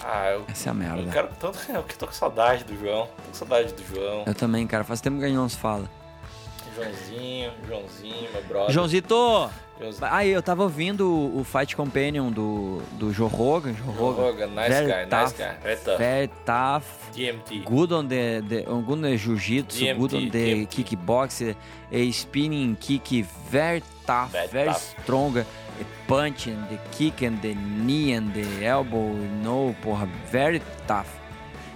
Ah, eu, Essa é a eu merda. quero tanto. Eu tô com saudade do João. Tô com saudade do João. Eu também, cara. Faz tempo que a gente não se fala. Joãozinho, Joãozinho, meu brother. Joãozito! Joãozinho. Aí, eu tava ouvindo o, Fight Companion do, do Joe Rogan. Joe Rogan. Rogan, nice Very guy, nice tough. guy. Very tough. Very tough. DMT. Good on the, the good on the jiu-jitsu, good on the DMT. kickboxing, a spinning kick, very tough, Very very, tough. strong, a punch and the kick and the knee and the elbow, no, porra, very tough.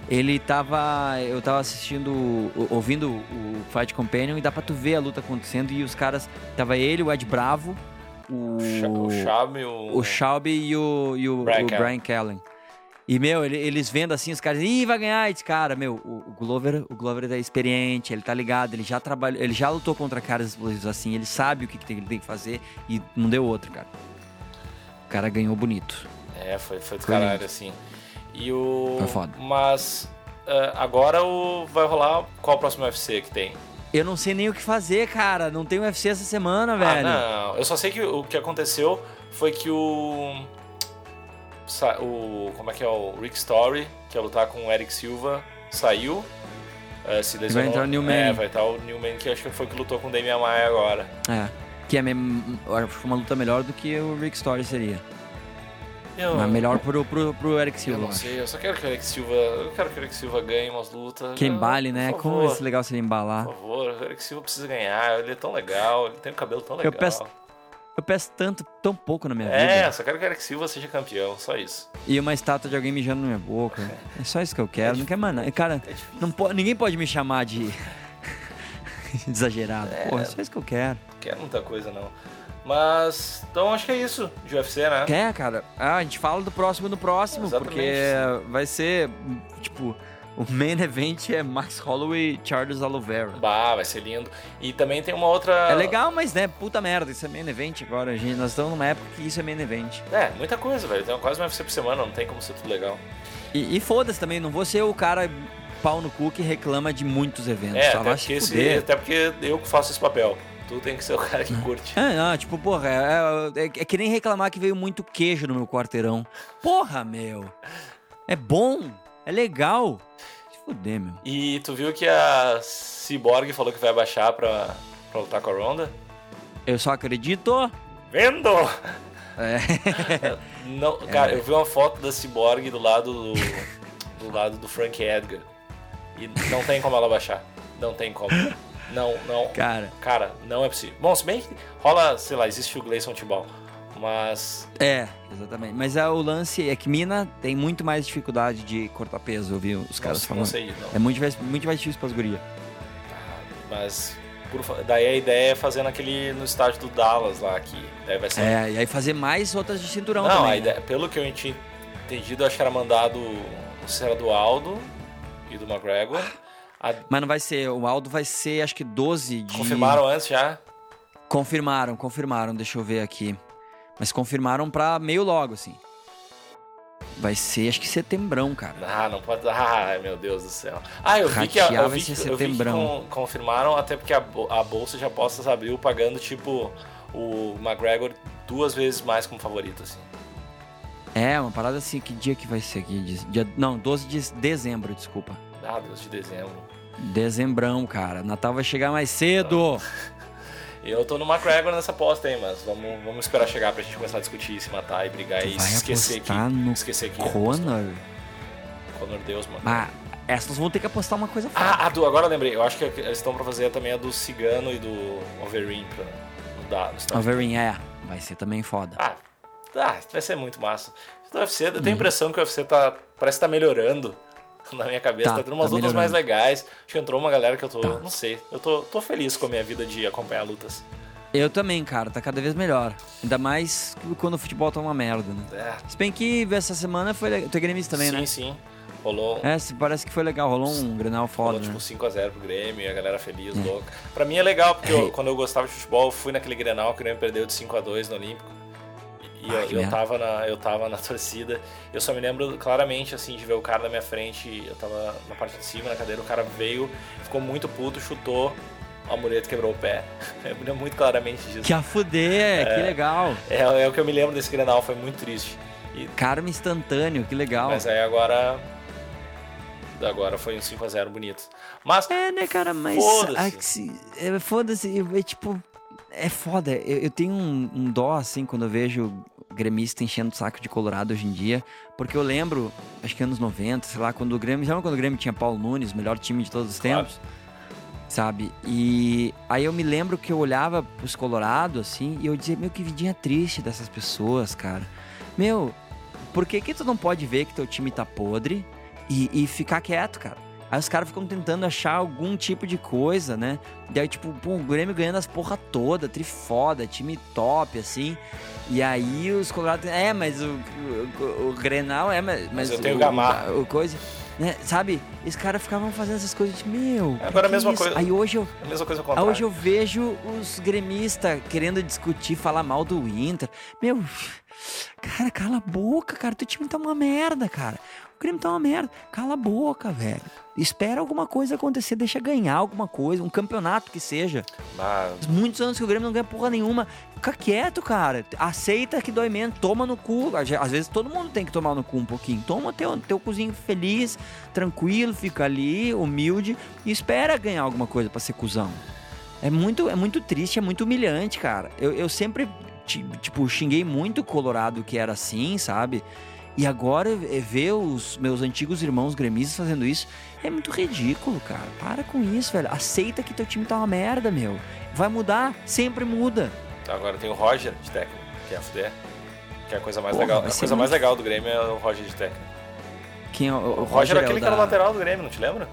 Ele tava, eu tava assistindo, ouvindo o Fight Companion e dá pra tu ver a luta acontecendo e os caras, tava ele, o Ed Bravo, o O e o. o Shelby e o, e o, Brian o. Brian Callen. E, meu, ele- eles vendo assim, os caras, ih, vai ganhar esse cara, meu, o, Glover, o Glover é experiente, ele tá ligado, ele já trabalhou, ele já lutou contra caras explosivos assim, ele sabe o que, que tem- ele tem que fazer e não deu outro, cara. O cara ganhou bonito. É, foi, foi do caralho, assim. E o. Foi foda. Mas ah, agora o... vai rolar. Qual o próximo UFC que tem? Eu não sei nem o que fazer, cara, não tem UFC essa semana, velho. Ah, não. Eu só sei que o que aconteceu foi que o. O. Como é que é? O Rick Story, que ia lutar com o Eric Silva, saiu. eh, se lesionou. entrar o Newman. É, vai estar o Newman, que acho que foi que lutou com o Damian Maia agora. É. Que é uma luta melhor do que o Rick Story seria. Eu, Mas melhor pro, pro, pro Eric eu Silva. não eu acho. sei, eu só quero que o Eric Silva. Eu quero que o Eric Silva ganhe umas lutas. Que embale, né? Como ser legal se ele embalar. Por favor, o Eric Silva precisa ganhar. Ele é tão legal, ele tem um cabelo tão Eu legal. peço- Eu peço tanto, tão pouco na minha É, vida. só quero que o Eric Silva seja campeão, só isso. E uma estátua de alguém mijando na minha boca. É só isso que eu quero. Não quer mais nada. Cara, É não po- ninguém pode me chamar de. exagerado. É. Porra, é só isso que eu quero. Não quero muita coisa, não. Mas, então acho que é isso de UFC, né? Quer, cara? Ah, a gente fala do próximo no próximo, Exatamente. porque vai ser, tipo, o main event é Max Holloway e Charles Oliveira. Bah, vai ser lindo. E também tem uma outra. É legal, mas né, puta merda, isso é main event agora, gente. Nós estamos numa época que isso é main event. É, muita coisa, velho. Tem quase uma UFC por semana, não tem como ser tudo legal. E, e foda-se também, não vou ser o cara pau no cu que reclama de muitos eventos. É, até porque, se esse- até porque eu que faço esse papel. Tu tem que ser o cara que curte. É, não, tipo, porra, é, é- é que nem reclamar que veio muito queijo no meu quarteirão. Porra, meu. É bom, é legal. Se fuder, meu. E tu viu que a Cyborg falou que vai baixar pra, pra lutar com a Ronda? Eu só acredito. Vendo! É. Não, cara, eu vi uma foto da Cyborg do lado do, do lado do Frank Edgar. E não tem como ela baixar. Não tem como. Não, não. Cara, Cara, não é possível. Bom, se bem que rola, sei lá, existe o Gleison Tibal. Mas. é, exatamente. Mas é, o lance é que mina tem muito mais dificuldade de cortar peso, eu vi os caras não, falando. não sei, não. É muito mais, muito mais difícil pras gurias. Mas. por fa- daí a ideia é fazer naquele. no estádio do Dallas lá, que daí vai ser. É, e aí fazer mais outras de cinturão não, também. a né? ideia, pelo que eu tinha entendido, acho que era mandado. Se era do Aldo e do McGregor. A- Mas não vai ser, o Aldo vai ser acho que 12 de... confirmaram antes já? Confirmaram, confirmaram, deixa eu ver aqui. Mas confirmaram pra meio logo, assim. Vai ser, acho que setembrão, cara. Ah, não pode. Ah, meu Deus do céu. Ah, eu vi que, a- eu vai vi ser que, eu vi que confirmaram, até porque a, a bolsa de apostas abriu pagando, tipo, o McGregor duas vezes mais como favorito, assim. É, uma parada assim, que dia que vai ser aqui? Dia- não, 12 de dezembro, desculpa. Ah, Deus de dezembro. Dezembrão, cara. Natal vai chegar mais cedo. Eu tô no McGregor nessa aposta aí, mas vamos, vamos esperar chegar pra gente começar a discutir, se matar e brigar Tu e vai esquecer que. no esquecer que. Conor? Conor Deus, mano. Ah, essas vão ter que apostar uma coisa forte. Ah, a do, agora lembrei. Eu acho que eles estão pra fazer também a do Cigano e do Overeem pra, no Estados Overeem, é. Vai ser também foda. Ah, ah, vai ser muito massa. UFC, eu tenho Uhum. a impressão que o UFC tá, parece que tá melhorando na minha cabeça. Tá, Tá, tendo umas tá lutas melhorando. mais legais. Acho que entrou uma galera que eu tô, Tá. não sei, eu tô, tô feliz com a minha vida de acompanhar lutas. Eu também, cara. Tá cada vez melhor. Ainda mais quando o futebol tá uma merda, né? É, Se bem que essa semana foi legal. Tu é gremista também, sim, né? sim. Rolou, É, parece que foi legal. Rolou um Grenal foda, rolou né? tipo 5x0 pro Grêmio e a galera feliz, louca. Pra mim é legal, porque eu- quando eu gostava de futebol, eu fui naquele Grenal que o Grêmio perdeu de 5x2 no Olímpico. E Ah, eu, eu, tava na, eu tava na torcida. Eu só me lembro claramente, assim, de ver o cara na minha frente. Eu tava na parte de cima, na cadeira. O cara veio, ficou muito puto, chutou. A mureta quebrou o pé. Eu me lembro muito claramente disso. Que a fuder, que legal. É, é o que eu me lembro desse Grenal, foi muito triste. E, Karma instantâneo, que legal. mas aí agora. Agora foi um 5x0 bonito. Mas. É, né, cara, mas. Foda-se. é, Foda-se, é tipo. É foda. Eu, eu tenho um, um dó, assim, quando eu vejo gremista enchendo o saco de Colorado hoje em dia. Porque eu lembro, acho que anos 90, sei lá, quando o Grêmio. Sabe quando o Grêmio tinha Paulo Nunes, melhor time de todos os Claro. tempos? Sabe? E aí eu me lembro que eu olhava pros Colorado, assim, e eu dizia, meu, que vidinha triste dessas pessoas, cara. Meu, por que que tu não pode ver que teu time tá podre e, e ficar quieto, cara? Aí os caras ficam tentando achar algum tipo de coisa, né? E aí, tipo, pô, o Grêmio ganhando as porra toda, trifoda, time top, assim. E aí os colorados, é, mas o, o, o Grenal é, mas, Mas eu o- tenho Gamarra. O, o coisa, né? Sabe? Os caras ficavam fazendo essas coisas de, meu, É, agora a é mesma isso? coisa. Aí hoje eu, A mesma coisa ao contrário. hoje eu vejo os gremistas querendo discutir, falar mal do Inter. Meu, cara, cala a boca, cara. Teu time tá uma merda, cara. O Grêmio tá uma merda. Cala a boca, velho. Espera alguma coisa acontecer, deixa ganhar alguma coisa, um campeonato que seja. Ah, muitos anos que o Grêmio não ganha porra nenhuma. Fica quieto, cara. Aceita que dói menos, toma no cu. Às vezes todo mundo tem que tomar no cu um pouquinho. Toma teu, teu cozinho feliz, tranquilo, fica ali, humilde e espera ganhar alguma coisa pra ser cuzão. É muito, é muito triste, é muito humilhante, cara. Eu, eu sempre, ti- tipo, xinguei muito o Colorado que era assim, sabe? E agora é, ver os meus antigos irmãos gremistas fazendo isso é muito ridículo, cara. Para com isso, velho. Aceita que teu time tá uma merda, meu. Vai mudar, sempre muda. agora tem o Roger de técnico, que é a FD. Que é a coisa mais Porra, legal. A coisa mais muito- legal do Grêmio é o Roger de técnico. Quem é o, O, o Roger, é aquele o que era o da- lateral do Grêmio, não te lembra?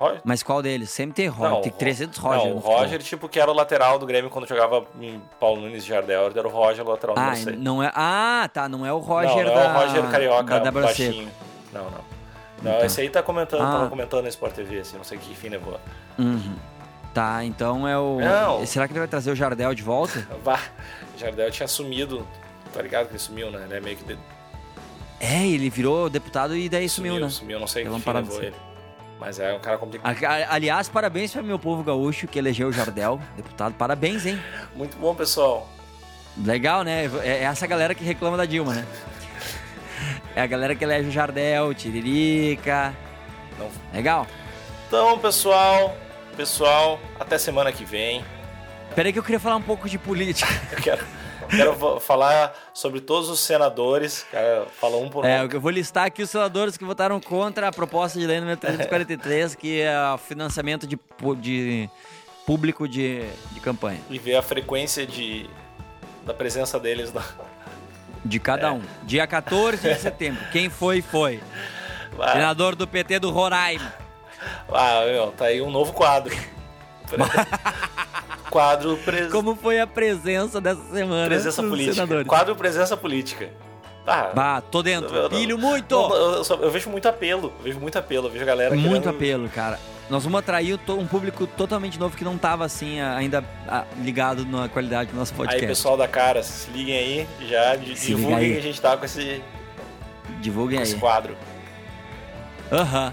Roger? Mas qual deles? Sempre tem Roger. Não, tem o- 300 Roger. Não, o no. Roger, tipo, que era o lateral do Grêmio quando jogava em Paulo Nunes e Jardel, era o Roger, o lateral Ah, número 6. não é. Ah, tá. Não é o Roger não, não da. é o Roger Carioca, da baixinho. Não, não. Não, Tá. esse aí tá comentando, Ah. tava comentando na Sport TV, assim, não sei que fim levou. Uhum. Tá, então é o. Não. Será que ele vai trazer o Jardel de volta? Vá, Jardel tinha sumido, tá ligado que ele sumiu, né? Ele é meio que... de- É, ele virou deputado e daí sumiu, né? Sumiu, não sei Pela que fim levou assim. ele. Mas é um cara complicado. Aliás, parabéns para meu povo gaúcho que elegeu o Jardel, deputado. Parabéns, hein? Muito bom, pessoal. Legal, né? É essa galera que reclama da Dilma, né? É a galera que elege o Jardel, Tiririca. Não- Legal. Então, pessoal, pessoal, até semana que vem. Peraí que eu queria falar um pouco de política. Eu quero, quero falar sobre todos os senadores. Cara, fala um por um. É, eu vou listar aqui os senadores que votaram contra a proposta de lei número 343, que é o financiamento de, de público de, de campanha. E ver a frequência de, da presença deles na. De É. cada um. Dia 14 de setembro. Quem foi, foi. Ah, Senador do PT do Roraima. ah, meu, tá aí um novo quadro. quadro pres... Como foi a presença dessa semana presença política. senadores? Quadro presença política. Ah, Bah, tô dentro. eu- eu- Pilho muito. eu, eu eu vejo muito apelo. Eu vejo muito apelo. Eu vejo a galera Muito querendo- apelo, cara. Nós vamos atrair um público totalmente novo que não tava assim ainda ligado na qualidade do nosso Aí, podcast. pessoal da cara, se liguem aí, já Se divulguem aí. que a gente tá com esse, Divulguem com aí. esse quadro. Aham.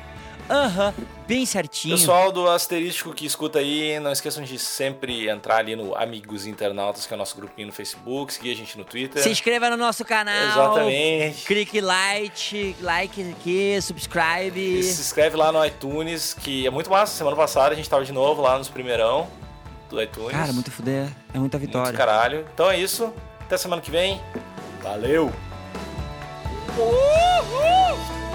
Aham. Bem certinho. Pessoal do Asterístico que escuta aí, não esqueçam de sempre entrar ali no Amigos Internautas, que é o nosso grupinho no Facebook, seguir a gente no Twitter. Se inscreva no nosso canal. Exatamente. Clique like, like aqui, subscribe. E se inscreve lá no iTunes, que é muito massa. Semana passada a gente tava de novo lá nos primeirão do iTunes. Cara, muito fuder. É muita Muito vitória. caralho. Então é isso. Até semana que vem. Valeu! Uh!